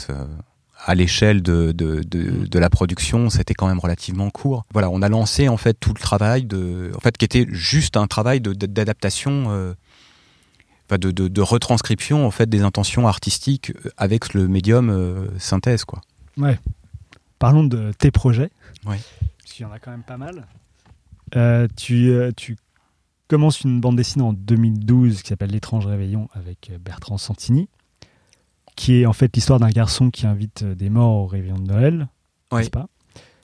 à l'échelle de, de, de, de la production c'était quand même relativement court voilà on a lancé en fait tout le travail de en fait qui était juste un travail d'adaptation euh, de, retranscription en fait des intentions artistiques avec le médium euh, synthèse quoi Ouais. Parlons de tes projets. Ouais. Parce qu'il y en a quand même pas mal. Euh, tu, euh, tu commences une bande dessinée en 2012 qui s'appelle L'étrange réveillon avec euh, Bertrand Santini, qui est en fait l'histoire d'un garçon qui invite euh, des morts au réveillon de Noël. Ouais. n'est-ce pas?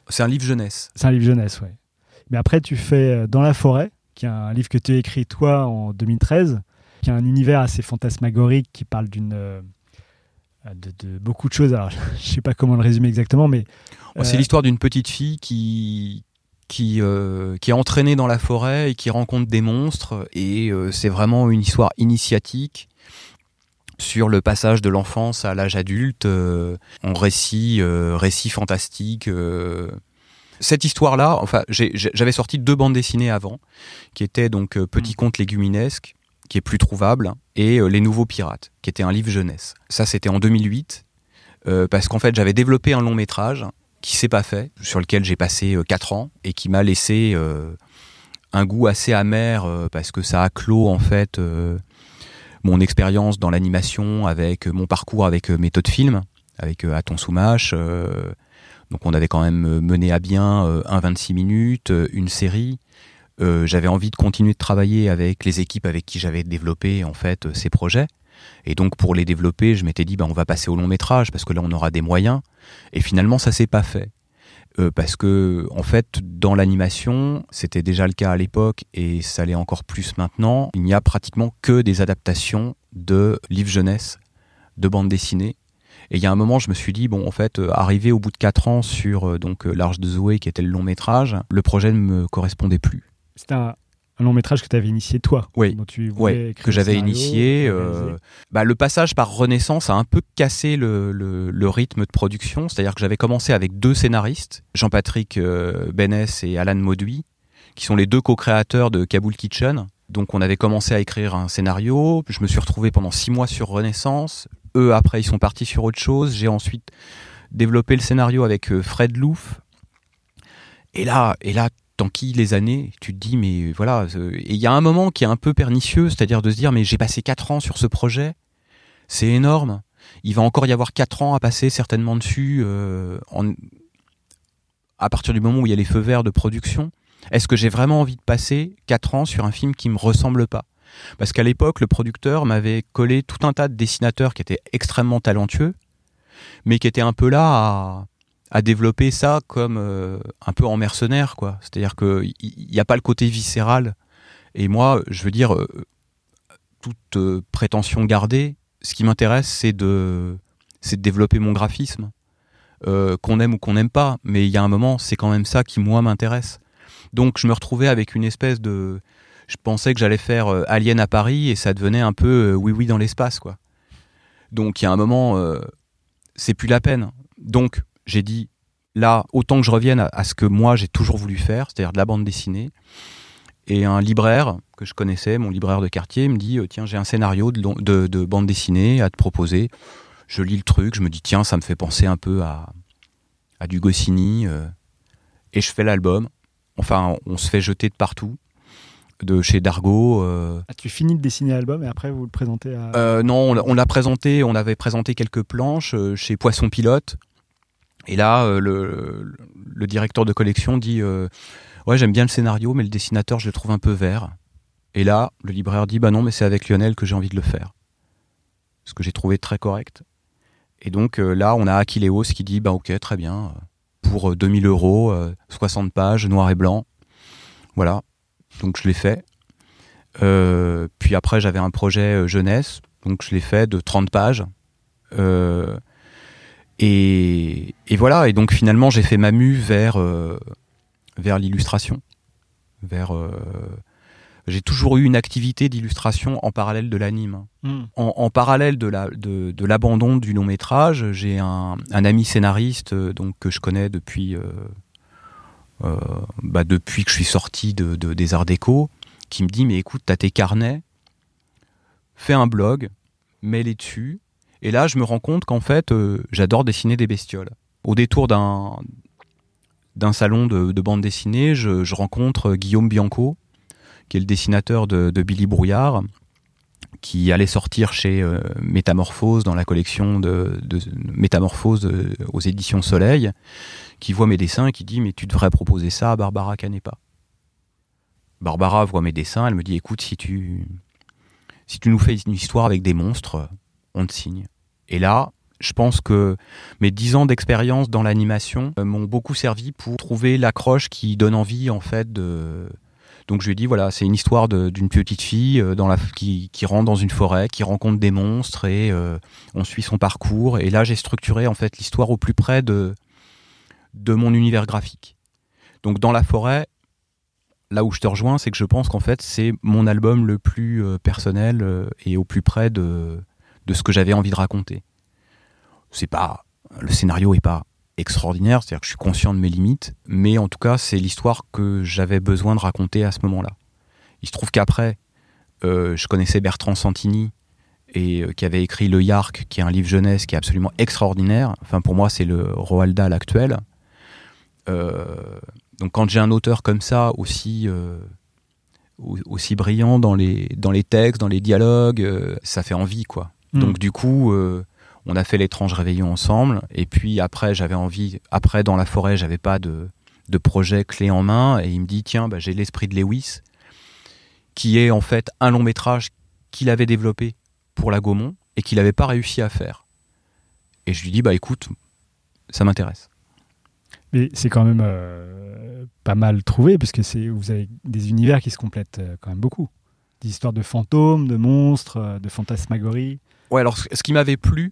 C'est un livre jeunesse C'est un livre jeunesse, ouais. Mais après, tu fais euh, Dans la forêt, qui est un livre que tu as écrit toi en 2013, qui a un univers assez fantasmagorique qui parle d'une. euh, de, de beaucoup de choses. Alors, je sais pas comment le résumer exactement, mais. Oh, C'est l'histoire d'une petite fille qui qui, euh, qui est entraînée dans la forêt et qui rencontre des monstres et euh, c'est vraiment une histoire initiatique sur le passage de l'enfance à l'âge adulte euh, en récit euh, récit fantastique euh. cette histoire là enfin j'avais sorti deux bandes dessinées avant qui étaient donc euh, Petit conte léguminesque qui est plus trouvable et euh, Les nouveaux pirates qui était un livre jeunesse ça c'était en 2008 euh, parce qu'en fait j'avais développé un long métrage qui s'est pas fait, sur lequel j'ai passé 4 ans et qui m'a laissé un goût assez amer parce que ça a clos en fait mon expérience dans l'animation avec euh, mon parcours avec euh, méthode film, avec euh, Aton Soumache. donc on avait quand même mené à bien un 26 minutes, une série. J'avais envie de continuer de travailler avec les équipes avec qui j'avais développé en fait ces projets. Et donc pour les développer, je m'étais dit bah, on va passer au long métrage parce que là on aura des moyens. Et finalement ça s'est pas fait. Euh, parce que en fait dans l'animation, c'était déjà le cas à l'époque et ça l'est encore plus maintenant, il n'y a pratiquement que des adaptations de livres jeunesse, de bandes dessinées. Et il y a un moment, je me suis dit, bon, en fait, euh, arrivé au bout de 4 ans sur euh, donc L'Arche de Zoé, qui était le long métrage, le projet ne me correspondait plus. Un, un long métrage que tu avais initié toi. Oui. dont tu que j'avais initié. le euh, bah, le passage par Renaissance a un peu cassé le, le- le rythme de production. C'est-à-dire que j'avais commencé avec deux scénaristes, Jean-Patrick euh, Bénès et Alan Mauduit, qui sont les deux co-créateurs de Kaboul Kitchen. Donc on avait commencé à écrire un scénario. Je me suis retrouvé pendant six mois sur Renaissance. Eux, après, ils sont partis sur autre chose. J'ai ensuite développé le scénario avec euh, Fred Louf. Et là, et là, t'enquilles les années, tu te dis, mais voilà. euh, Et il y a un moment qui est un peu pernicieux, c'est-à-dire de se dire, mais j'ai passé quatre ans sur ce projet, c'est énorme. Il va encore y avoir quatre ans à passer certainement dessus, euh, à partir du moment où il y a les feux verts de production. Est-ce que j'ai vraiment envie de passer quatre ans sur un film qui me ressemble pas? Parce qu'à l'époque, le producteur m'avait collé tout un tas de dessinateurs qui étaient extrêmement talentueux, mais qui étaient un peu là à, à développer ça comme euh, un peu en mercenaire, quoi. C'est-à-dire qu'il n'y a pas le côté viscéral. Et moi, je veux dire, euh, toute euh, prétention gardée, ce qui m'intéresse, c'est de, c'est de développer mon graphisme. Euh, qu'on aime ou qu'on n'aime pas, mais il y a un moment, c'est quand même ça qui, moi, m'intéresse. Donc, je me retrouvais avec une espèce de, je pensais que j'allais faire Alien à Paris et ça devenait un peu euh, oui oui dans l'espace quoi. Donc il y a un moment, c'est plus la peine. Donc j'ai dit là autant que je revienne à, à ce que moi j'ai toujours voulu faire, c'est-à-dire de la bande dessinée. Et un libraire que je connaissais, mon libraire de quartier, me dit euh, tiens j'ai un scénario de, long- de- de bande dessinée à te proposer. Je lis le truc, je me dis tiens ça me fait penser un peu à, à du Goscinny euh, et je fais l'album. Enfin on se fait jeter de partout, de chez Dargo. euh, Ah, tu finis de dessiner l'album et après vous le présentez à. euh, non, on l'a- présenté, on avait présenté quelques planches chez Poisson Pilote. Et là, euh, le, directeur de collection dit euh, Ouais, j'aime bien le scénario, mais le dessinateur, je le trouve un peu vert. Et là, le libraire dit Bah non, mais c'est avec Lionel que j'ai envie de le faire. Ce que j'ai trouvé très correct. Et donc euh, là, on a Akileos qui dit Bah ok, très bien. Pour euh, 2000 euros, euh, 60 pages, noir et blanc. Voilà. Donc je l'ai fait. Puis après, j'avais un projet jeunesse, donc je l'ai fait de 30 pages. Et, et voilà, et donc finalement, j'ai fait ma mue vers, euh, vers l'illustration. Vers, euh, j'ai toujours eu une activité d'illustration en parallèle de l'anime. Hmm. En, en parallèle de la- de, de l'abandon du long métrage, j'ai un, un ami scénariste euh, donc que je connais depuis euh, bah, depuis que je suis sorti de, de- des Arts Déco, qui me dit mais écoute, t'as tes carnets, fais un blog, mets-les dessus. Et là, je me rends compte qu'en fait, euh, j'adore dessiner des bestioles. Au détour d'un d'un salon de, de bande dessinée, je, je rencontre Guillaume Bianco, qui est le dessinateur de, de Billy Brouillard, qui allait sortir chez euh, Métamorphose dans la collection de, de Métamorphose euh, aux éditions Soleil, qui voit mes dessins et qui dit mais tu devrais proposer ça à Barbara Canepa. Barbara voit mes dessins, elle me dit écoute si tu si tu nous fais une histoire avec des monstres, on te signe. Et là, je pense que mes dix ans d'expérience dans l'animation euh, m'ont beaucoup servi pour trouver l'accroche qui donne envie en fait de donc je lui ai dit voilà c'est une histoire d'une petite fille euh, qui, rentre dans une forêt, qui rencontre des monstres et euh, on suit son parcours. Et là j'ai structuré en fait l'histoire au plus près de de mon univers graphique. Donc dans la forêt, là où je te rejoins, c'est que je pense qu'en fait c'est mon album le plus personnel et au plus près de de ce que j'avais envie de raconter. C'est pas le scénario est pas extraordinaire, c'est-à-dire que je suis conscient de mes limites, mais en tout cas, c'est l'histoire que j'avais besoin de raconter à ce moment-là. Il se trouve qu'après, euh, je connaissais Bertrand Santini, et euh, qui avait écrit Le Yark, qui est un livre jeunesse qui est absolument extraordinaire. Enfin, pour moi, c'est le Roald Dahl actuel. Euh, donc, quand j'ai un auteur comme ça, aussi, au- aussi brillant dans les, dans les textes, dans les dialogues, ça fait envie, quoi. Hmm. Donc, du coup, euh, on a fait l'étrange réveillon ensemble. Et puis après, j'avais envie. Après, dans la forêt, j'avais pas de, de projet clé en main. Et il me dit tiens, bah, j'ai l'esprit de Lewis, qui est en fait un long métrage qu'il avait développé pour la Gaumont et qu'il n'avait pas réussi à faire. Et je lui dis bah écoute, ça m'intéresse. Mais c'est quand même euh, pas mal trouvé, puisque c'est, vous avez des univers qui se complètent euh, quand même beaucoup. Des histoires de fantômes, de monstres, de fantasmagorie. Ouais, alors ce qui m'avait plu,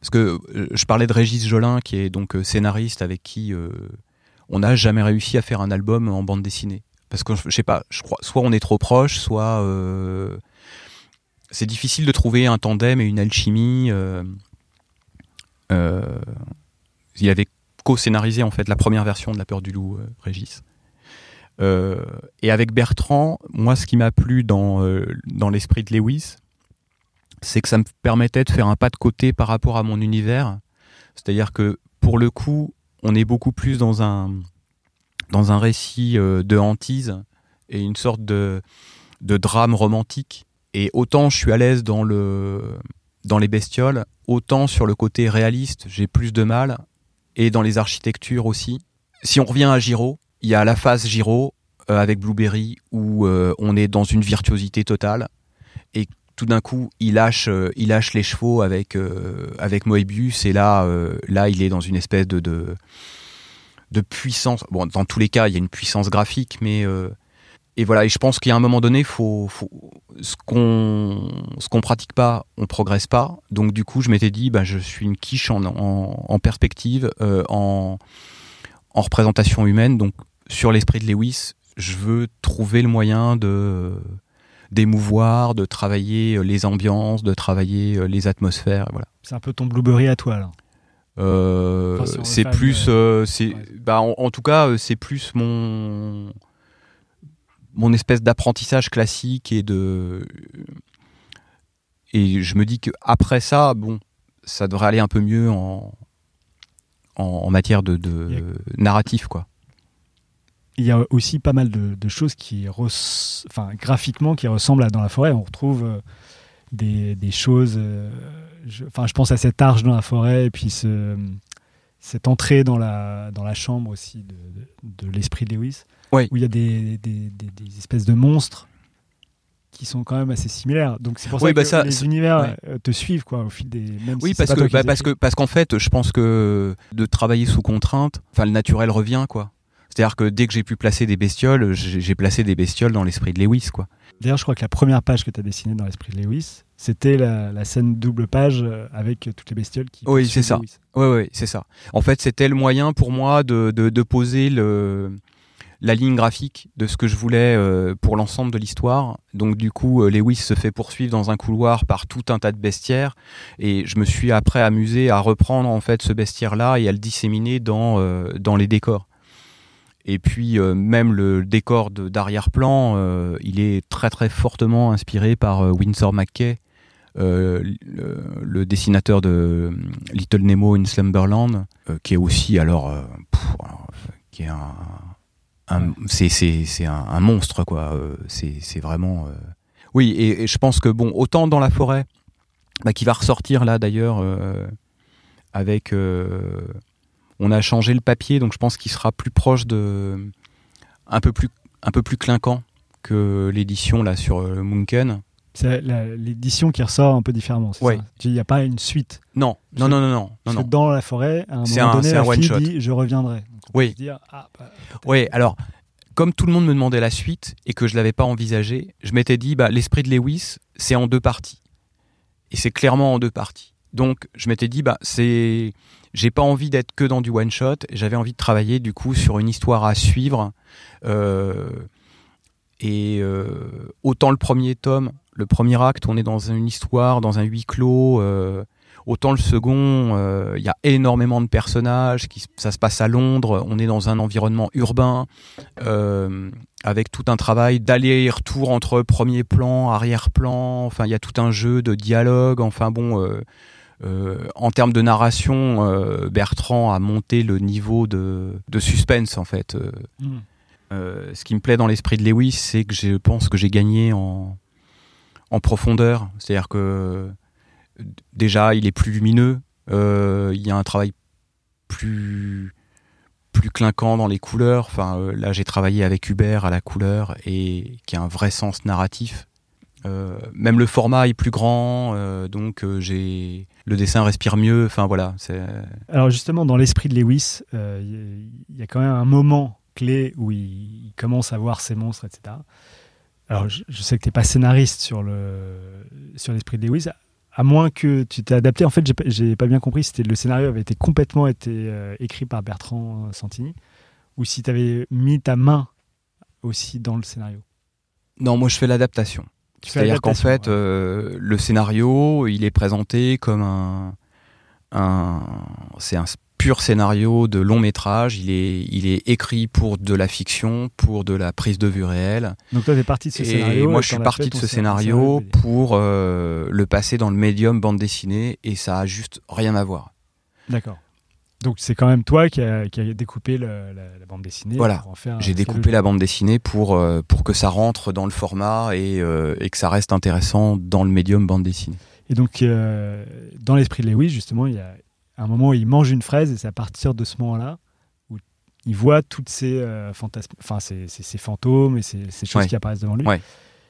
parce que euh, je parlais de Régis Jolin, qui est donc euh, scénariste avec qui euh, on n'a jamais réussi à faire un album en bande dessinée. Parce que je sais pas, je crois, soit on est trop proche, soit c'est difficile de trouver un tandem et une alchimie. il avait co-scénarisé en fait la première version de La Peur du Loup, Régis. Et avec Bertrand, moi, ce qui m'a plu dans, dans l'esprit de Lewis, c'est que ça me permettait de faire un pas de côté par rapport à mon univers. C'est-à-dire que pour le coup, on est beaucoup plus dans un, dans un récit euh, de hantise et une sorte de, de drame romantique. Et autant je suis à l'aise dans, le, dans les bestioles, autant sur le côté réaliste, j'ai plus de mal. Et dans les architectures aussi. Si on revient à Giro, il y a la phase Giro euh, avec Blueberry où euh, on est dans une virtuosité totale. Et tout d'un coup, il lâche, euh, les chevaux avec, euh, Moebius, et là, euh, là, il est dans une espèce de, puissance. Dans tous les cas, il y a une puissance graphique, mais. et voilà, je pense qu'à un moment donné, faut, ce qu'on ce qu'on pratique pas, on progresse pas. Donc, du coup, je m'étais dit, bah, je suis une quiche en, en, perspective, en représentation humaine. Donc, sur l'esprit de Lewis, je veux trouver le moyen de d'émouvoir, de travailler les ambiances, de travailler les atmosphères. Voilà. C'est un peu ton blueberry à toi, alors euh, Enfin, c'est plus, euh, c'est, ouais. bah, en, en tout cas, euh, c'est plus mon mon espèce d'apprentissage classique et de et je me dis que après ça, bon, ça devrait aller un peu mieux en en, en matière de, de narratif, quoi. Il y a aussi pas mal de, de choses qui, res- enfin, graphiquement, qui ressemblent à Dans la forêt. On retrouve euh, des, des choses. euh, je, enfin, je pense à cette arche dans la forêt et puis ce- cette entrée dans la, dans la chambre aussi de, de- de l'esprit de Lewis, Oui. où il y a des, des- des- des espèces de monstres qui sont quand même assez similaires. Donc c'est pour ça bah que ça, les univers ouais. euh, te suivent quoi au fil des. Même Oui, si parce que, bah, parce que parce qu'en fait, je pense que de travailler sous contrainte, enfin, le naturel revient, quoi. C'est-à-dire que dès que j'ai pu placer des bestioles, j'ai placé des bestioles dans l'esprit de Lewis, quoi. D'ailleurs, je crois que la première page que tu as dessinée dans l'esprit de Lewis, c'était la, la scène double page euh, avec toutes les bestioles qui. Oui, c'est ça. Lewis. Ouais, ouais, c'est ça. En fait, c'était le moyen pour moi de, de, de poser le, la ligne graphique de ce que je voulais euh, pour l'ensemble de l'histoire. Donc, du coup, euh, Lewis se fait poursuivre dans un couloir par tout un tas de bestiaires. Et je me suis après amusé à reprendre en fait ce bestiaire-là et à le disséminer dans, euh, dans les décors. Et puis, euh, même le décor d'arrière-plan, euh, il est très très fortement inspiré par euh, Winsor McKay, euh, le, dessinateur de Little Nemo in Slumberland, qui est aussi alors, qui est un, c'est un, un monstre quoi. C'est vraiment oui et, et je pense que bon autant dans la forêt, bah, qui va ressortir là d'ailleurs avec on a changé le papier donc je pense qu'il sera plus proche de un peu plus un peu plus clinquant que l'édition là sur euh, Munken. C'est l'édition qui ressort un peu différemment. Ouais. Il n'y a pas une suite? Non, non, non, non, non, non, que dans la forêt, à un moment un- donné, la one fille dit Je reviendrai. Donc Oui. dire, ah, bah. Oui, alors, comme tout le monde me demandait la suite et que je l'avais pas envisagé, je m'étais dit, bah, l'esprit de Lewis, c'est en deux parties. Et c'est clairement en deux parties. Donc, je m'étais dit, bah, c'est, j'ai pas envie d'être que dans du one shot. J'avais envie de travailler, du coup, sur une histoire à suivre. Euh, et euh, autant le premier tome, le premier acte, on est dans une histoire, dans un huis clos. euh, Autant le second, il y a énormément de personnages, qui, ça se passe à Londres, on est dans un environnement urbain, avec tout un travail d'aller-retour entre premier plan, arrière-plan, enfin il y a tout un jeu de dialogue, enfin bon, en termes de narration, euh, Bertrand a monté le niveau de, de suspense en fait. Euh, Mm. euh, ce qui me plaît dans l'esprit de Lewis, c'est que je pense que j'ai gagné en, en profondeur. C'est-à-dire que euh, déjà, il est plus lumineux. euh, il y a un travail plus plus clinquant dans les couleurs. Enfin, euh, là, j'ai travaillé avec Hubert à la couleur et qui a un vrai sens narratif. Euh, même le format est plus grand, euh, donc euh, j'ai le dessin respire mieux. Enfin voilà, Alors justement, dans l'esprit de Lewis, il y a- quand même un moment clé où il, commence à voir ces monstres, etc. Alors je, je sais que tu n'es pas scénariste sur le sur l'esprit de Lewis, à moins que tu t'es adapté. En fait, j'ai pas- bien compris si c'était- le scénario avait été complètement été écrit par Bertrand Santini ou si tu avais mis ta main aussi dans le scénario? non, moi je fais l'adaptation. C'est-à-dire qu'en fait, ouais. euh, le scénario, il est présenté comme un, un c'est un pur scénario de long métrage. Il est, il est écrit pour de la fiction, pour de la prise de vue réelle. Donc toi, tu es parti de ce Et scénario. moi, et je suis parti de ce scé- scénario pour euh, le passer dans le médium bande dessinée, et ça a juste rien à voir. D'accord. Donc c'est quand même toi qui a, qui a découpé le- la, la bande dessinée. Voilà. J'ai découpé la bande dessinée pour, euh, pour que ça rentre dans le format et, euh, et que ça reste intéressant dans le médium bande dessinée. Et donc, euh, dans l'esprit de Lewis, justement, il y a un moment où il mange une fraise, et c'est à partir de ce moment-là où il voit toutes ces fantasmes, ces, ces- ces fantômes et ces, ces choses Ouais. qui apparaissent devant lui. Ouais.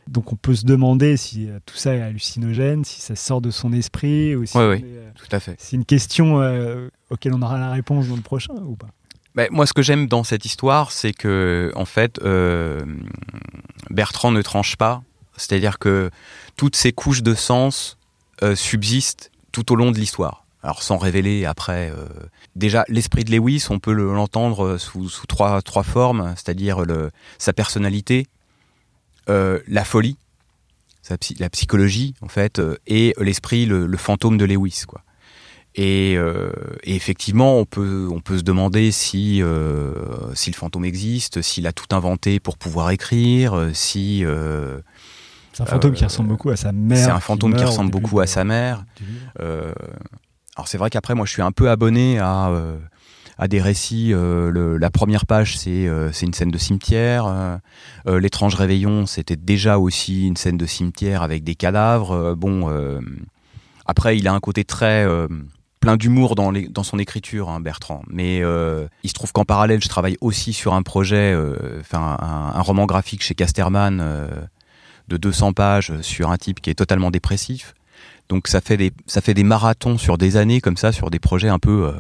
Donc, on peut se demander si euh, tout ça est hallucinogène, si ça sort de son esprit, ou si Ouais, on ouais. est, euh, Tout à fait. c'est une question euh, auquel on aura la réponse dans le prochain ou pas? Ben, moi, ce que j'aime dans cette histoire, c'est que, en fait, euh, Bertrand ne tranche pas. C'est-à-dire que toutes ces couches de sens euh, subsistent tout au long de l'histoire. alors sans révéler après. euh, déjà, l'esprit de Lewis, on peut le- l'entendre sous, sous trois, trois formes, c'est-à-dire sa personnalité, la folie, la psychologie en fait, euh, et l'esprit, le, le fantôme de Lewis, quoi. Et, euh, et effectivement, on peut, on peut se demander si, euh, si le fantôme existe, s'il a tout inventé pour pouvoir écrire, euh, si euh, C'est un fantôme qui Euh, ressemble beaucoup à sa mère. c'est un fantôme qui ressemble beaucoup à sa mère. Euh, alors c'est vrai qu'après moi je suis un peu abonné à, euh, à des récits. euh, le- la première page c'est euh, une scène de cimetière. euh, L'étrange réveillon c'était déjà aussi une scène de cimetière avec des cadavres. bon après il a un côté très plein d'humour dans, dans son écriture hein, Bertrand. Mais euh, il se trouve qu'en parallèle je travaille aussi sur un projet, enfin un, un roman graphique chez Casterman. euh, de 200 pages sur un type qui est totalement dépressif. Donc ça fait des ça fait des marathons sur des années comme ça sur des projets un peu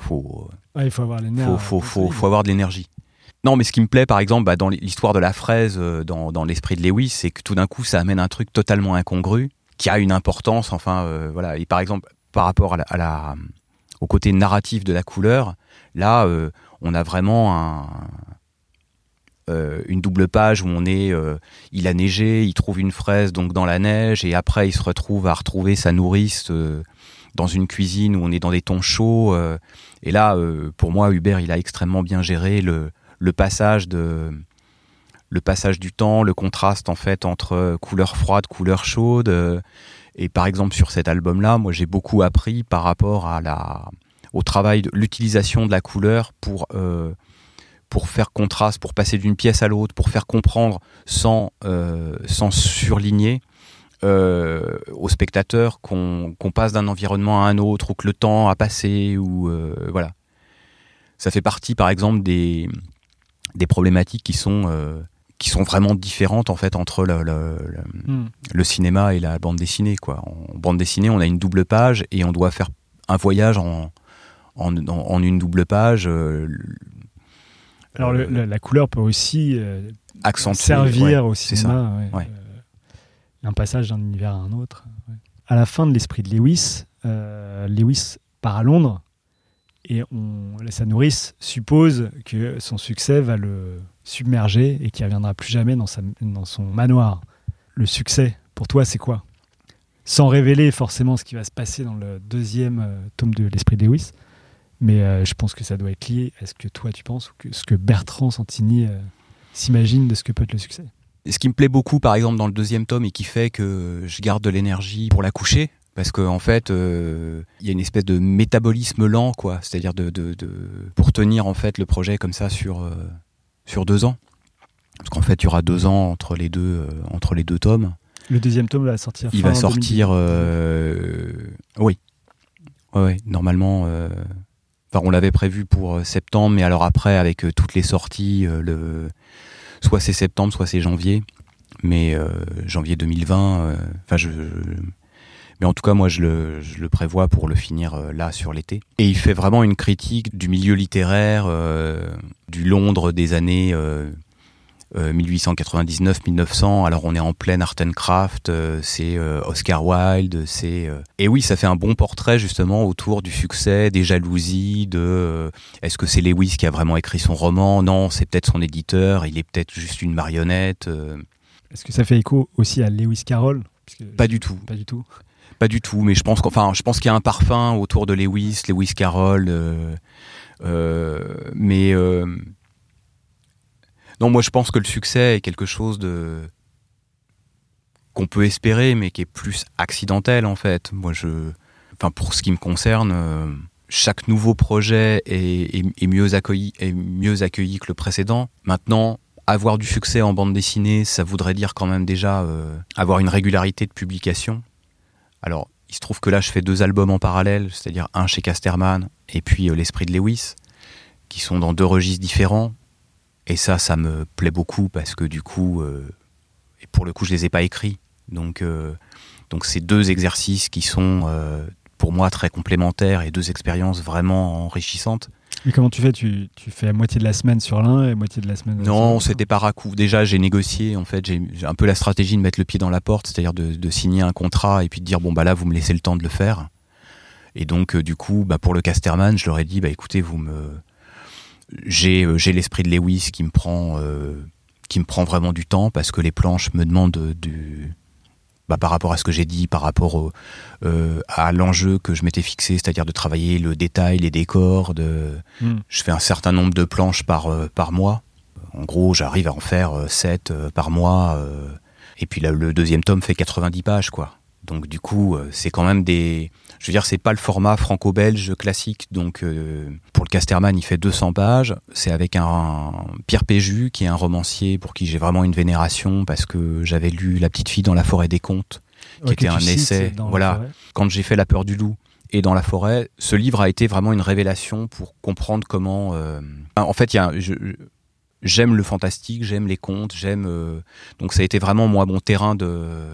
faut Il faut avoir nerfs. faut faut, euh, faut, avoir de l'énergie. Non, mais ce qui me plaît, par exemple, bah, dans l'histoire de la fraise, euh, dans, dans l'esprit de Lewis, c'est que tout d'un coup, ça amène un truc totalement incongru, qui a une importance, enfin, euh, voilà. Et par exemple, par rapport à la, à la- au côté narratif de la couleur, là, euh, on a vraiment un, euh, une double page où on est, euh, il a neigé, il trouve une fraise donc dans la neige, et après, il se retrouve à retrouver sa nourrice euh, dans une cuisine où on est dans des tons chauds. Et là, euh, pour moi, Hubert, il a extrêmement bien géré le, passage du temps, le contraste en fait entre couleur froide, couleur chaude. euh, et par exemple sur cet album-là, moi j'ai beaucoup appris par rapport à la au travail l'utilisation de la couleur pour euh, pour faire contraste, pour passer d'une pièce à l'autre, pour faire comprendre sans surligner euh, aux spectateurs qu'on passe d'un environnement à un autre ou que le temps a passé ou euh, voilà. Ça fait partie par exemple des des problématiques qui sont euh, qui sont vraiment différentes en fait entre le, le- le- Hmm. le cinéma et la bande dessinée quoi. En bande dessinée, on a une double page et on doit faire un voyage en en, en- en une double page euh, Alors, la couleur peut aussi accentuer servir ouais, au cinéma. ouais. Ouais. Un passage d'un univers à un autre. À la fin de l'esprit de Lewis, euh, Lewis part à Londres et sa nourrice suppose que son succès va le submerger et qu'il ne reviendra plus jamais dans, son manoir. Le succès, pour toi, c'est quoi? Sans révéler forcément ce qui va se passer dans le deuxième euh, tome de l'esprit de Lewis, mais euh, je pense que ça doit être lié à ce que toi tu penses ou ce que Bertrand Santini s'imagine de ce que peut être le succès. Et ce qui me plaît beaucoup, par exemple, dans le deuxième tome et qui fait que je garde de l'énergie pour la coucher, parce qu'en en fait, euh, il y a une espèce de métabolisme lent, quoi. C'est-à-dire de, de, de- pour tenir en fait le projet comme ça sur euh, sur deux ans. Parce qu'en fait, il y aura deux ans entre les deux euh, entre les deux tomes. Le deuxième tome va sortir. Il fin va sortir, 2018. euh, oui, ouais, ouais, normalement. euh, Enfin, on l'avait prévu pour septembre, mais alors après, avec toutes les sorties, le... soit c'est septembre, soit c'est janvier. Mais euh, janvier 2020, euh, enfin, je, je- Mais en tout cas, moi, je le, prévois pour le finir euh, là, sur l'été. Et il fait vraiment une critique du milieu littéraire, du Londres des années euh, euh, 1899-1900. Alors, on est en pleine art and craft, euh, c'est euh, Oscar Wilde, c'est... Et oui, ça fait un bon portrait, justement, autour du succès, des jalousies, de... Est-ce que c'est Lewis qui a vraiment écrit son roman? Non, c'est peut-être son éditeur, il est peut-être juste une marionnette. Est-ce que ça fait écho aussi à Lewis Carroll? Pas du tout. Pas du tout. Pas du tout, mais je pense qu'enfin, je pense qu'il y a un parfum autour de Lewis, Lewis Carroll, euh, euh, mais euh, non, moi je pense que le succès est quelque chose de qu'on peut espérer, mais qui est plus accidentel en fait. Moi, je, enfin pour ce qui me concerne, euh, chaque nouveau projet est, mieux accueilli que le précédent. Maintenant. Avoir du succès en bande dessinée, ça voudrait dire quand même déjà euh, avoir une régularité de publication. Alors, il se trouve que là, je fais deux albums en parallèle, c'est-à-dire un chez Casterman et puis euh, L'Esprit de Lewis, qui sont dans deux registres différents. Et ça, ça me plaît beaucoup parce que du coup, euh, et pour le coup, je les ai pas écrits. Donc, euh, donc c'est deux exercices qui sont euh, pour moi très complémentaires et deux expériences vraiment enrichissantes. Mais comment tu fais? Tu, tu fais moitié de la semaine sur l'un et moitié de la semaine sur Non, l'autre? c'était par à coup. Déjà, j'ai négocié. En fait, j'ai j'ai un peu la stratégie de mettre le pied dans la porte, c'est-à-dire de, de signer un contrat et puis de dire bon bah là, vous me laissez le temps de le faire. Et donc, euh, du coup, bah, pour le Casterman, je leur ai dit, bah, écoutez, vous me, j'ai, euh, j'ai l'esprit de Lewis qui me prend, euh, qui me prend vraiment du temps parce que les planches me demandent du, bah, par rapport à ce que j'ai dit, par rapport au, euh, à l'enjeu que je m'étais fixé, c'est-à-dire de travailler le détail, les décors. De... Hmm. Je fais un certain nombre de planches par, euh, par mois. En gros, j'arrive à en faire 7 par mois. euh, et puis là, le deuxième tome fait 90 pages, quoi. Donc du coup, euh, c'est quand même des... Je veux dire, c'est pas le format franco-belge classique. Donc euh, pour le Casterman, il fait 200 pages. C'est avec un Pierre Péju, qui est un romancier pour qui j'ai vraiment une vénération parce que j'avais lu La petite fille dans la forêt des contes, qui Ouais, était un essai. Voilà. Quand j'ai fait La peur du loup et dans la forêt, ce livre a été vraiment une révélation pour comprendre comment. euh, En fait, il y a, un- je- j'aime le fantastique, j'aime les contes, j'aime. euh, Donc ça a été vraiment moi mon terrain de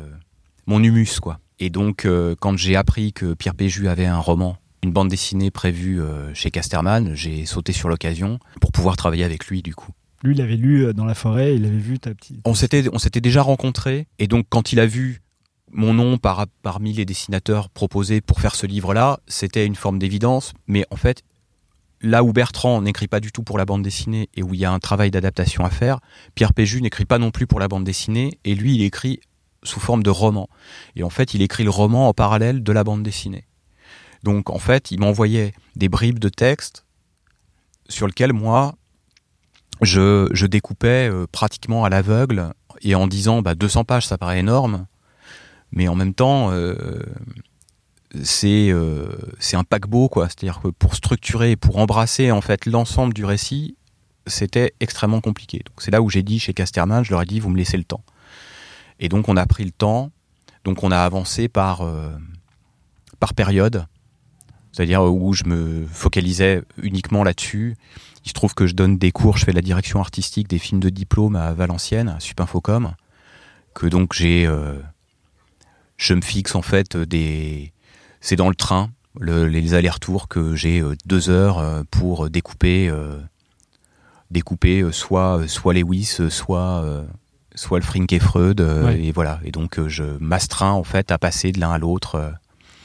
mon humus quoi. Et donc euh, quand j'ai appris que Pierre Péju avait un roman, une bande dessinée prévue euh, chez Casterman, j'ai sauté sur l'occasion pour pouvoir travailler avec lui du coup. Lui, il avait lu euh, dans la forêt, il avait vu ta petite. On s'était on s'était déjà rencontrés et donc quand il a vu mon nom par, parmi les dessinateurs proposés pour faire ce livre-là, c'était une forme d'évidence, mais en fait là où Bertrand n'écrit pas du tout pour la bande dessinée et où il y a un travail d'adaptation à faire, Pierre Péju n'écrit pas non plus pour la bande dessinée et lui il écrit sous forme de roman. Et en fait, il écrit le roman en parallèle de la bande dessinée. Donc en fait, il m'envoyait des bribes de texte sur lesquelles moi, je, je découpais euh, pratiquement à l'aveugle et en disant bah, 200 pages, ça paraît énorme, mais en même temps, euh, c'est euh, un paquebot, quoi. C'est-à-dire que pour structurer, pour embrasser en fait l'ensemble du récit, c'était extrêmement compliqué. Donc c'est là où j'ai dit chez Casterman, je leur ai dit, vous me laissez le temps. Et donc on a pris le temps, donc on a avancé par, euh, par période, c'est-à-dire où je me focalisais uniquement là-dessus. Il se trouve que je donne des cours, je fais la direction artistique des films de diplôme à Valenciennes, à Supinfocom, que donc j'ai... euh, je me fixe en fait des... C'est dans le train, le- les allers-retours, que j'ai euh, deux heures euh, pour découper, euh, découper euh, soit, soit Lewis, euh, soit, euh, soit le Frink et Freud, euh, Ouais. et voilà. Et donc euh, je m'astreins en fait à passer de l'un à l'autre. euh.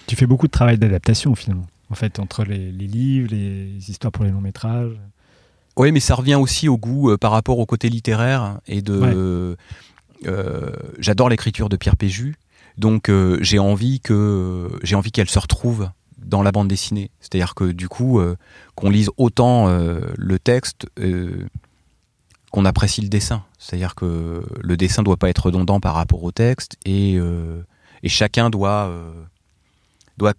Tu fais beaucoup de travail d'adaptation finalement. En fait, entre les, les livres, les histoires pour les longs métrages. Oui, mais ça revient aussi au goût euh, par rapport au côté littéraire et de. Ouais. euh, J'adore l'écriture de Pierre Péju, donc euh, j'ai envie que j'ai envie qu'elle se retrouve dans la bande dessinée. C'est-à-dire que du coup, euh, qu'on lise autant euh, le texte euh, qu'on apprécie le dessin. C'est-à-dire que le dessin doit pas être redondant par rapport au texte et, euh, et chacun doit euh, doit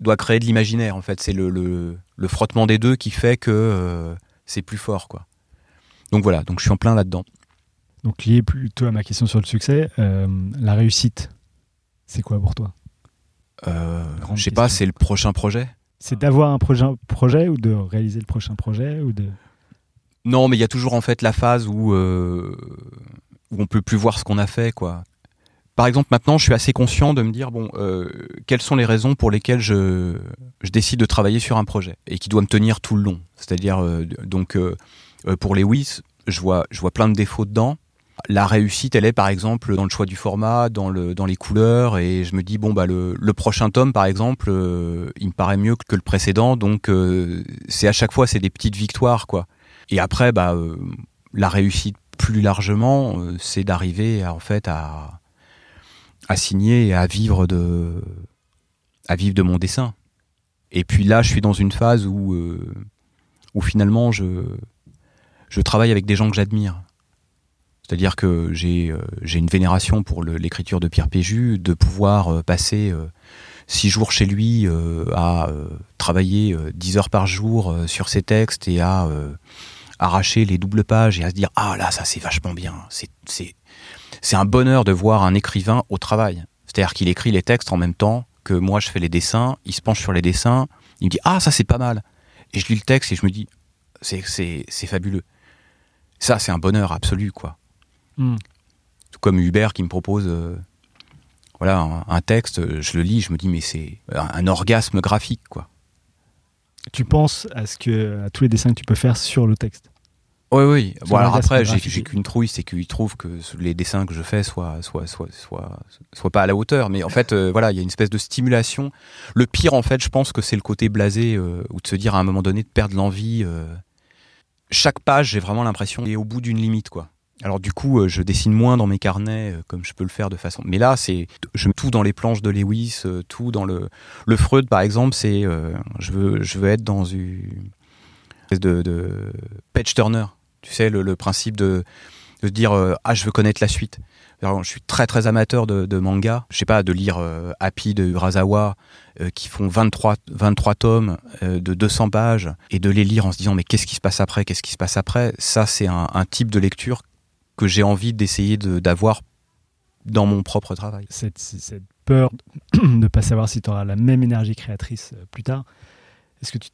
doit créer de l'imaginaire. En fait, c'est le, le, le frottement des deux qui fait que euh, c'est plus fort, quoi. Donc voilà, donc je suis en plein là-dedans. Donc lié plutôt à ma question sur le succès, la réussite, c'est quoi pour toi? Je sais pas, c'est le prochain projet? C'est d'avoir un projet, projet ou de réaliser le prochain projet ou de... Non, mais il y a toujours en fait la phase où euh, où on peut plus voir ce qu'on a fait, quoi. Par exemple, maintenant, je suis assez conscient de me dire bon, euh, quelles sont les raisons pour lesquelles je je décide de travailler sur un projet et qui doit me tenir tout le long. C'est-à-dire euh, donc euh, euh, pour les Wiz, je vois je vois plein de défauts dedans. La réussite, elle est par exemple dans le choix du format, dans le dans les couleurs, et je me dis bon bah le, le prochain tome par exemple, euh, il me paraît mieux que le précédent, donc euh, c'est à chaque fois c'est des petites victoires quoi. Et après bah euh, la réussite plus largement, euh, c'est d'arriver en fait à à signer et à vivre de à vivre de mon dessin. Et puis là, je suis dans une phase où euh, où finalement je je travaille avec des gens que j'admire. C'est-à-dire que j'ai euh, j'ai une vénération pour l'écriture de Pierre Péju, de pouvoir euh, passer euh, six jours chez lui euh, à euh, travailler euh, dix heures par jour sur ses textes et à arracher les doubles pages et à se dire ah là ça c'est vachement bien. C'est c'est c'est un bonheur de voir un écrivain au travail. C'est-à-dire qu'il écrit les textes en même temps que moi je fais les dessins, il se penche sur les dessins, il me dit ah ça c'est pas mal. Et je lis le texte et je me dis c'est c'est c'est fabuleux. Ça c'est un bonheur absolu quoi. Hmm. Tout comme Hubert qui me propose euh, voilà un, un texte, je le lis, je me dis mais c'est un, un orgasme graphique quoi. Tu penses à, ce que, à tous les dessins que tu peux faire sur le texte Oui, oui. Sur Bon, alors après, j'ai qu'une trouille, c'est qu'ils trouvent que les dessins que je fais soient, soient, soient, soient, soient pas à la hauteur. Mais en fait, euh, voilà, il y a une espèce de stimulation. Le pire, en fait, je pense que c'est le côté blasé, euh, ou de se dire à un moment donné de perdre l'envie. euh. Chaque page, j'ai vraiment l'impression est au bout d'une limite, quoi. Alors du coup, euh, je dessine moins dans mes carnets, euh, comme je peux le faire de façon. Mais là, c'est, je tout dans les planches de Lewis, euh, tout dans le, le Freud, par exemple, c'est, je veux, je veux être dans une espèce de, page turner. Tu sais, le, principe de, de dire ah je veux connaître la suite. Alors, je suis très très amateur de, manga. Je sais pas de lire Happy de Urasawa qui font 23 23 tomes de 200 pages et de les lire en se disant mais qu'est-ce qui se passe après? Qu'est-ce qui se passe après? Ça c'est un type de lecture que j'ai envie d'essayer de- d'avoir dans mon propre travail. cette, cette peur de ne pas savoir si tu auras la même énergie créatrice euh, plus tard. Est-ce que tu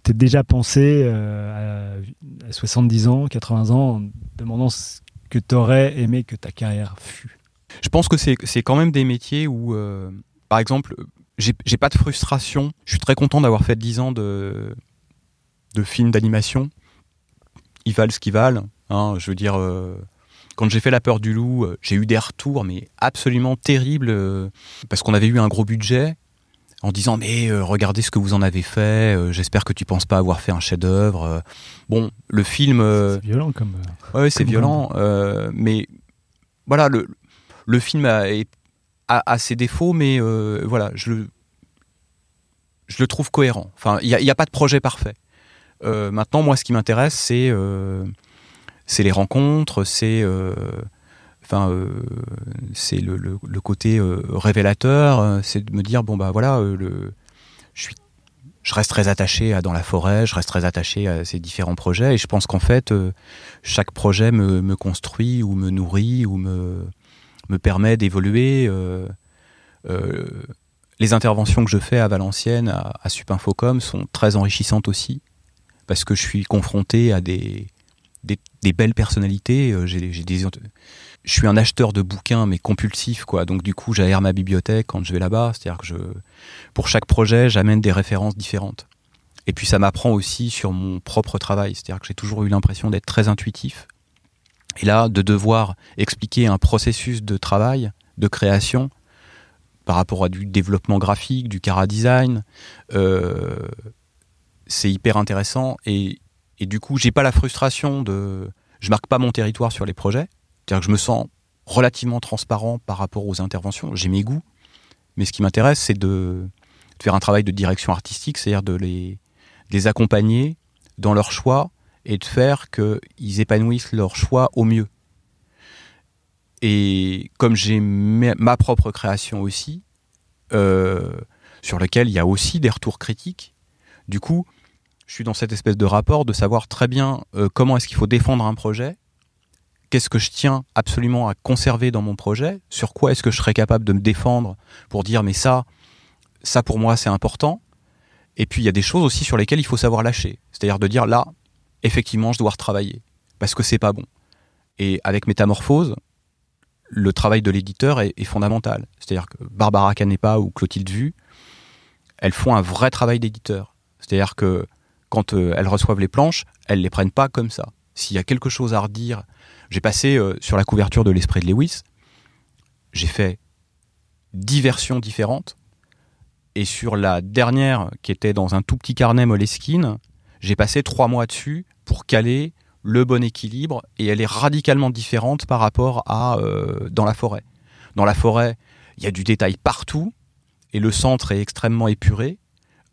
t'es- déjà pensé euh, à, à 70 ans, 80 ans, en demandant ce que tu aurais aimé que ta carrière fût? Je pense que c'est quand même des métiers où, euh, par exemple, j'ai j'ai pas de frustration. Je suis très content d'avoir fait 10 ans de, de films d'animation. Ils valent ce qu'ils valent. hein. je veux dire, euh, quand j'ai fait La peur du loup, euh, j'ai eu des retours, mais absolument terribles, euh, parce qu'on avait eu un gros budget. En disant mais euh, regardez ce que vous en avez fait, euh, j'espère que tu penses pas avoir fait un chef-d'œuvre. euh. bon, le film, C'est violent comme. Ouais, c'est violent, mais voilà, le, le film a, a, a ses défauts, mais voilà, je le, je le trouve cohérent. Enfin, il n'y a, pas de projet parfait. Maintenant, moi, ce qui m'intéresse, c'est c'est les rencontres, c'est euh, euh, le, côté euh, révélateur, c'est de me dire bon bah voilà, je suis reste très attaché à dans la forêt, je reste très attaché à ces différents projets et je pense qu'en fait chaque projet me, construit ou me nourrit ou me, me permet d'évoluer. les interventions que je fais à Valenciennes, à Supinfocom, sont très enrichissantes aussi, parce que je suis confronté à des, des, belles personnalités. euh, j'ai- j'ai des, je suis un acheteur de bouquins, mais compulsif, quoi. Donc du coup, j'aère ma bibliothèque quand je vais là-bas. C'est-à-dire que je, pour chaque projet, j'amène des références différentes. Et puis ça m'apprend aussi sur mon propre travail. C'est-à-dire que j'ai toujours eu l'impression d'être très intuitif. Et là, de devoir expliquer un processus de travail, de création, par rapport à du développement graphique, du cara design, euh, c'est hyper intéressant. Et, et du coup, j'ai pas la frustration de. Je marque pas mon territoire sur les projets. C'est-à-dire que je me sens relativement transparent par rapport aux interventions. J'ai mes goûts. Mais ce qui m'intéresse, c'est de, faire un travail de direction artistique, c'est-à-dire de les, accompagner dans leur choix et de faire qu'ils épanouissent leur choix au mieux. Et comme j'ai ma propre création aussi, euh, sur lequel il y a aussi des retours critiques, du coup, je suis dans cette espèce de rapport de savoir très bien euh, comment est-ce qu'il faut défendre un projet, qu'est-ce que je tiens absolument à conserver dans mon projet, sur quoi est-ce que je serais capable de me défendre pour dire mais ça, ça pour moi c'est important. Et puis il y a des choses aussi sur lesquelles il faut savoir lâcher, c'est-à-dire de dire là, effectivement, je dois retravailler parce que c'est pas bon. Et avec Métamorphose, le travail de l'éditeur est, est fondamental. C'est-à-dire que Barbara Canepa ou Clotilde Vu, elles font un vrai travail d'éditeur. C'est-à-dire que quand euh, elles reçoivent les planches, elles les prennent pas comme ça. S'il y a quelque chose à redire, j'ai passé euh, sur la couverture de l'Esprit de Lewis, j'ai fait dix versions différentes, et sur la dernière, qui était dans un tout petit carnet Moleskine, j'ai passé trois mois dessus pour caler le bon équilibre et elle est radicalement différente par rapport à euh, dans la forêt. Dans la forêt, il y a du détail partout et le centre est extrêmement épuré.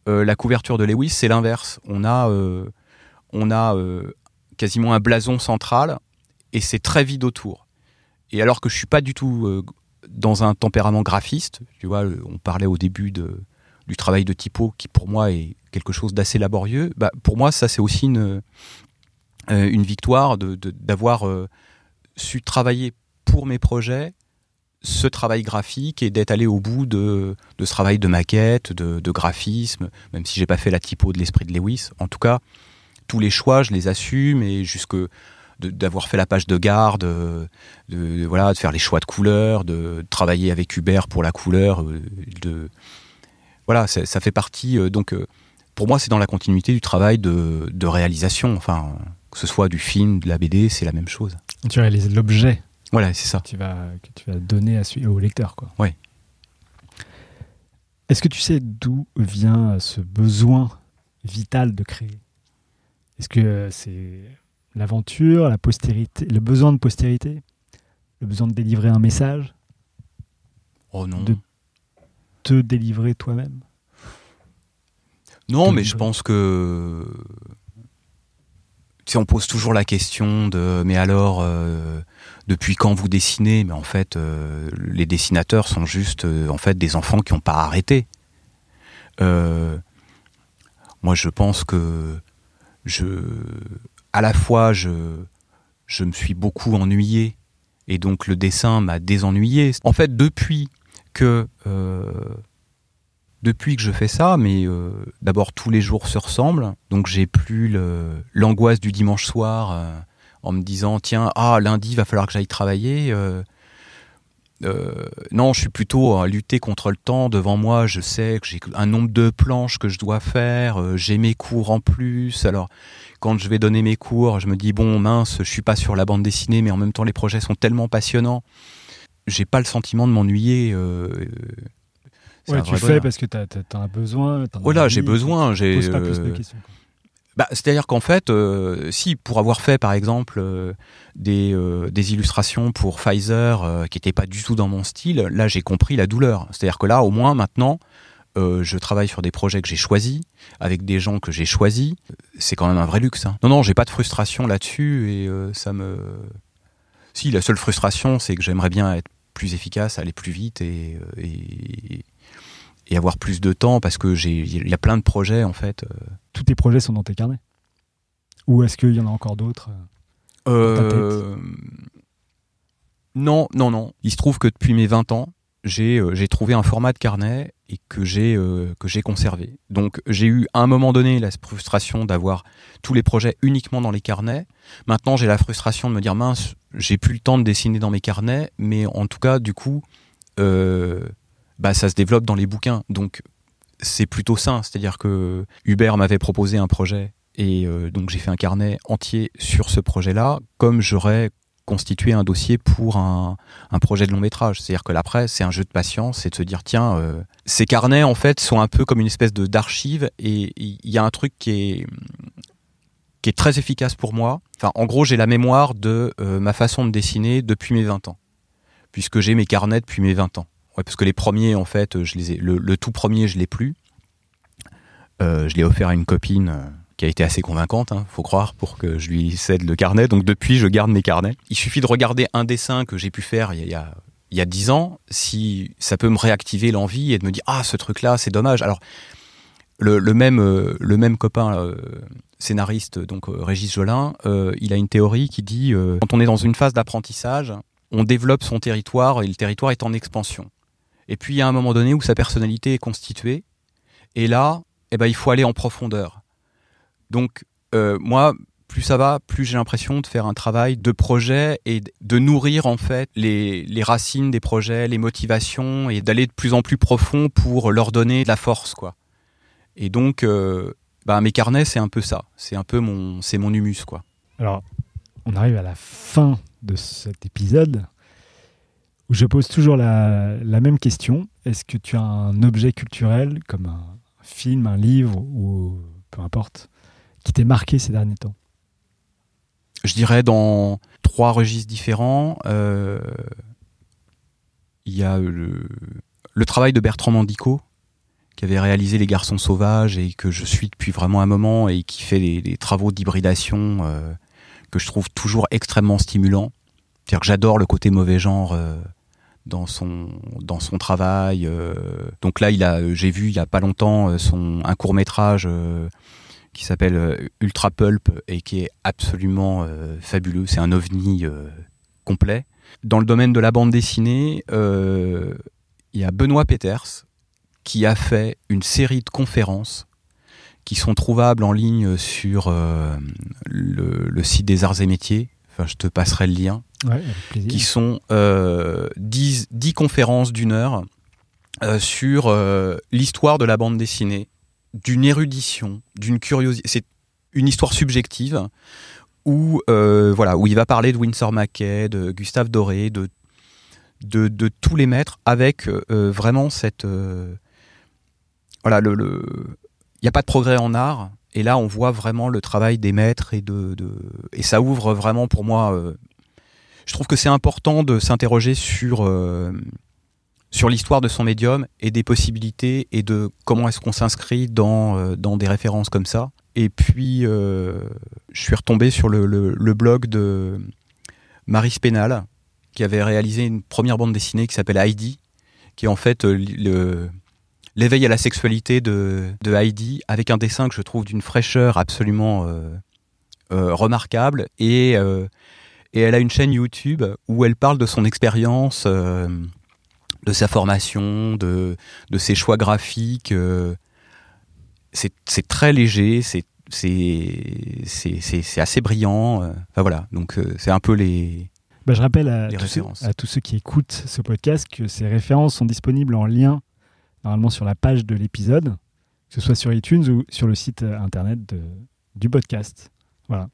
Euh, la couverture de Lewis, c'est l'inverse. On a, euh, on a euh, quasiment un blason central et c'est très vide autour. Et alors que je suis pas du tout dans un tempérament graphiste, tu vois, on parlait au début de, du travail de typo qui pour moi est quelque chose d'assez laborieux. Bah, pour moi, ça c'est aussi une, victoire de- de- d'avoir euh, su travailler pour mes projets ce travail graphique et d'être allé au bout de, ce travail de maquette, de, graphisme, même si j'ai pas fait la typo de l'esprit de Lewis. En tout cas, tous les choix, je les assume et jusque d'avoir fait la page de garde, euh, de, voilà, de faire les choix de couleurs, de travailler avec Hubert pour la couleur, euh, de voilà, ça, fait partie. euh, donc, pour moi, c'est dans la continuité du travail de, de réalisation. Enfin, Que ce soit du film, de la BD, c'est la même chose. Tu réalises l'objet Voilà, c'est ça. que tu vas, que tu vas donner à, au lecteur. Quoi. Ouais. Est-ce que tu sais d'où vient ce besoin vital de créer? Est-ce que c'est l'aventure, la postérité, le besoin de postérité? Le besoin de délivrer un message? Oh non. De- Te délivrer toi-même? Non, mais je pense que. Tu sais, on pose toujours la question de. Mais alors, euh, depuis quand vous dessinez? Mais en fait, euh, les dessinateurs sont juste euh, en fait des enfants qui n'ont pas arrêté. Euh, moi, je pense que je, à la fois, je, je me suis beaucoup ennuyé et donc le dessin m'a désennuyé. En fait, depuis que euh, depuis que je fais ça, mais euh, d'abord tous les jours se ressemblent, donc j'ai plus l'angoisse du dimanche soir euh, en me disant tiens ah lundi va falloir que j'aille travailler. euh, non, je suis plutôt à lutter contre le temps. Devant moi, je sais que j'ai un nombre de planches que je dois faire. j'ai mes cours en plus. Alors, quand je vais donner mes cours, je me dis bon mince, je suis pas sur la bande dessinée, mais en même temps les projets sont tellement passionnants. J'ai pas le sentiment de m'ennuyer. Ouais, tu fais bonheur. parce que tu as, besoin. t'en as Voilà, envie, j'ai besoin, j'ai, pas plus de euh, questions. quoi. Bah, C'est-à-dire qu'en fait, euh, si pour avoir fait par exemple euh, des, euh, des illustrations pour Pfizer qui n'étaient pas du tout dans mon style, là j'ai compris la douleur. C'est-à-dire que là, au moins maintenant, je travaille sur des projets que j'ai choisis, avec des gens que j'ai choisis. C'est quand même un vrai luxe. hein. Non, non, j'ai pas de frustration là-dessus et ça me. Si, la seule frustration, c'est que j'aimerais bien être plus efficace, aller plus vite et, et, et avoir plus de temps parce que j'ai il y a plein de projets en fait. euh, Tous tes projets sont dans tes carnets? Ou est-ce qu'il y en a encore d'autres Euh, Non, non, non. Il se trouve que depuis mes 20 ans, j'ai euh, trouvé un format de carnet et que j'ai euh, conservé. Donc j'ai eu à un moment donné la frustration d'avoir tous les projets uniquement dans les carnets. Maintenant j'ai la frustration de me dire mince, j'ai plus le temps de dessiner dans mes carnets, mais en tout cas du coup, euh, bah ça se développe dans les bouquins. Donc c'est plutôt sain. C'est-à-dire que Hubert m'avait proposé un projet et euh, donc j'ai fait un carnet entier sur ce projet-là, comme j'aurais constitué un dossier pour un, un projet de long métrage. C'est-à-dire que l'après, c'est un jeu de patience, c'est de se dire tiens, euh, ces carnets en fait sont un peu comme une espèce d'archive et il y a un truc qui est qui est très efficace pour moi. Enfin, en gros, j'ai la mémoire de euh, ma façon de dessiner depuis mes 20 ans, puisque j'ai mes carnets depuis mes 20 ans. Ouais, parce que les premiers, en fait, je les ai, le, tout premier, je l'ai plus. Euh, je l'ai offert à une copine euh, qui a été assez convaincante, hein, faut croire, pour que je lui cède le carnet. Donc depuis, je garde mes carnets. Il suffit de regarder un dessin que j'ai pu faire il y a, il y a il y a 10 ans, si ça peut me réactiver l'envie et de me dire ah ce truc là c'est dommage. Alors le, le même euh, le même copain euh, scénariste donc euh, Régis Jolin, il a une théorie qui dit quand on est dans une phase d'apprentissage, on développe son territoire et le territoire est en expansion. Et puis il y a un moment donné où sa personnalité est constituée et là eh ben il faut aller en profondeur. Donc euh, moi plus ça va, plus j'ai l'impression de faire un travail de projet et de nourrir en fait les, les racines des projets, les motivations et d'aller de plus en plus profond pour leur donner de la force quoi. Et donc bah, mes carnets c'est un peu ça, c'est un peu mon c'est mon humus quoi. Alors, on arrive à la fin de cet épisode où je pose toujours la, même question. Est-ce que tu as un objet culturel, comme un film, un livre, ou peu importe, qui t'ait marqué ces derniers temps? Je dirais dans trois registres différents. euh, Il y a le, travail de Bertrand Mandico, qui avait réalisé Les Garçons Sauvages et que je suis depuis vraiment un moment et qui fait des, des travaux d'hybridation euh, que je trouve toujours extrêmement stimulants. C'est-à-dire que j'adore le côté mauvais genre euh, dans son dans son travail. euh. donc là, a, j'ai vu il y a pas longtemps euh, son un court métrage qui s'appelle euh, Ultra Pulp et qui est absolument euh, fabuleux. C'est un ovni euh, complet. Dans le domaine de la bande dessinée, euh, il y a Benoît Peters qui a fait une série de conférences qui sont trouvables en ligne sur euh, le site des arts et métiers. Enfin, je te passerai le lien Ouais, qui sont euh, 10, 10 conférences d'une heure euh, sur euh, l'histoire de la bande dessinée, d'une érudition, d'une curiosité. C'est une histoire subjective où, euh, voilà, où il va parler de Winsor Mackay, de Gustave Doré, de, de, de tous les maîtres, avec euh, vraiment cette. euh, voilà, le. le- il n'y a pas de progrès en art, et là, on voit vraiment le travail des maîtres, et, de, de- et ça ouvre vraiment pour moi. euh, je trouve que c'est important de s'interroger sur. euh, sur l'histoire de son médium et des possibilités et de comment est-ce qu'on s'inscrit dans, euh, dans des références comme ça. Et puis, je suis retombé sur le, le- le blog de Marie Spénal, qui avait réalisé une première bande dessinée qui s'appelle Heidi, qui est en fait le- l'éveil à la sexualité de, de Heidi, avec un dessin que je trouve d'une fraîcheur absolument euh, euh, remarquable. Et, euh, et elle a une chaîne YouTube où elle parle de son expérience, de sa formation, de, de ses choix graphiques. c'est très léger, c'est assez brillant. Enfin voilà, donc c'est un peu les. Bah, je rappelle à Les tous, ceux, références. à tous ceux qui écoutent ce podcast que ces références sont disponibles en lien, normalement sur la page de l'épisode, que ce soit sur iTunes ou sur le site euh, internet de- du podcast. Voilà.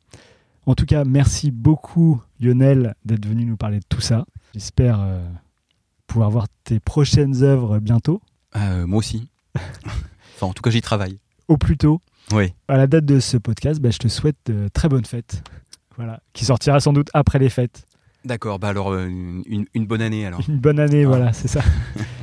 En tout cas, merci beaucoup Lionel d'être venu nous parler de tout ça. J'espère euh, pouvoir voir tes prochaines œuvres bientôt, euh, moi aussi. enfin, en tout cas, j'y travaille. au plus tôt. Oui. À la date de ce podcast, bah, je te souhaite de très bonnes fêtes. Voilà, qui sortira sans doute après les fêtes. D'accord, bah alors euh, une bonne année alors. Une bonne année, Ah. voilà, c'est ça.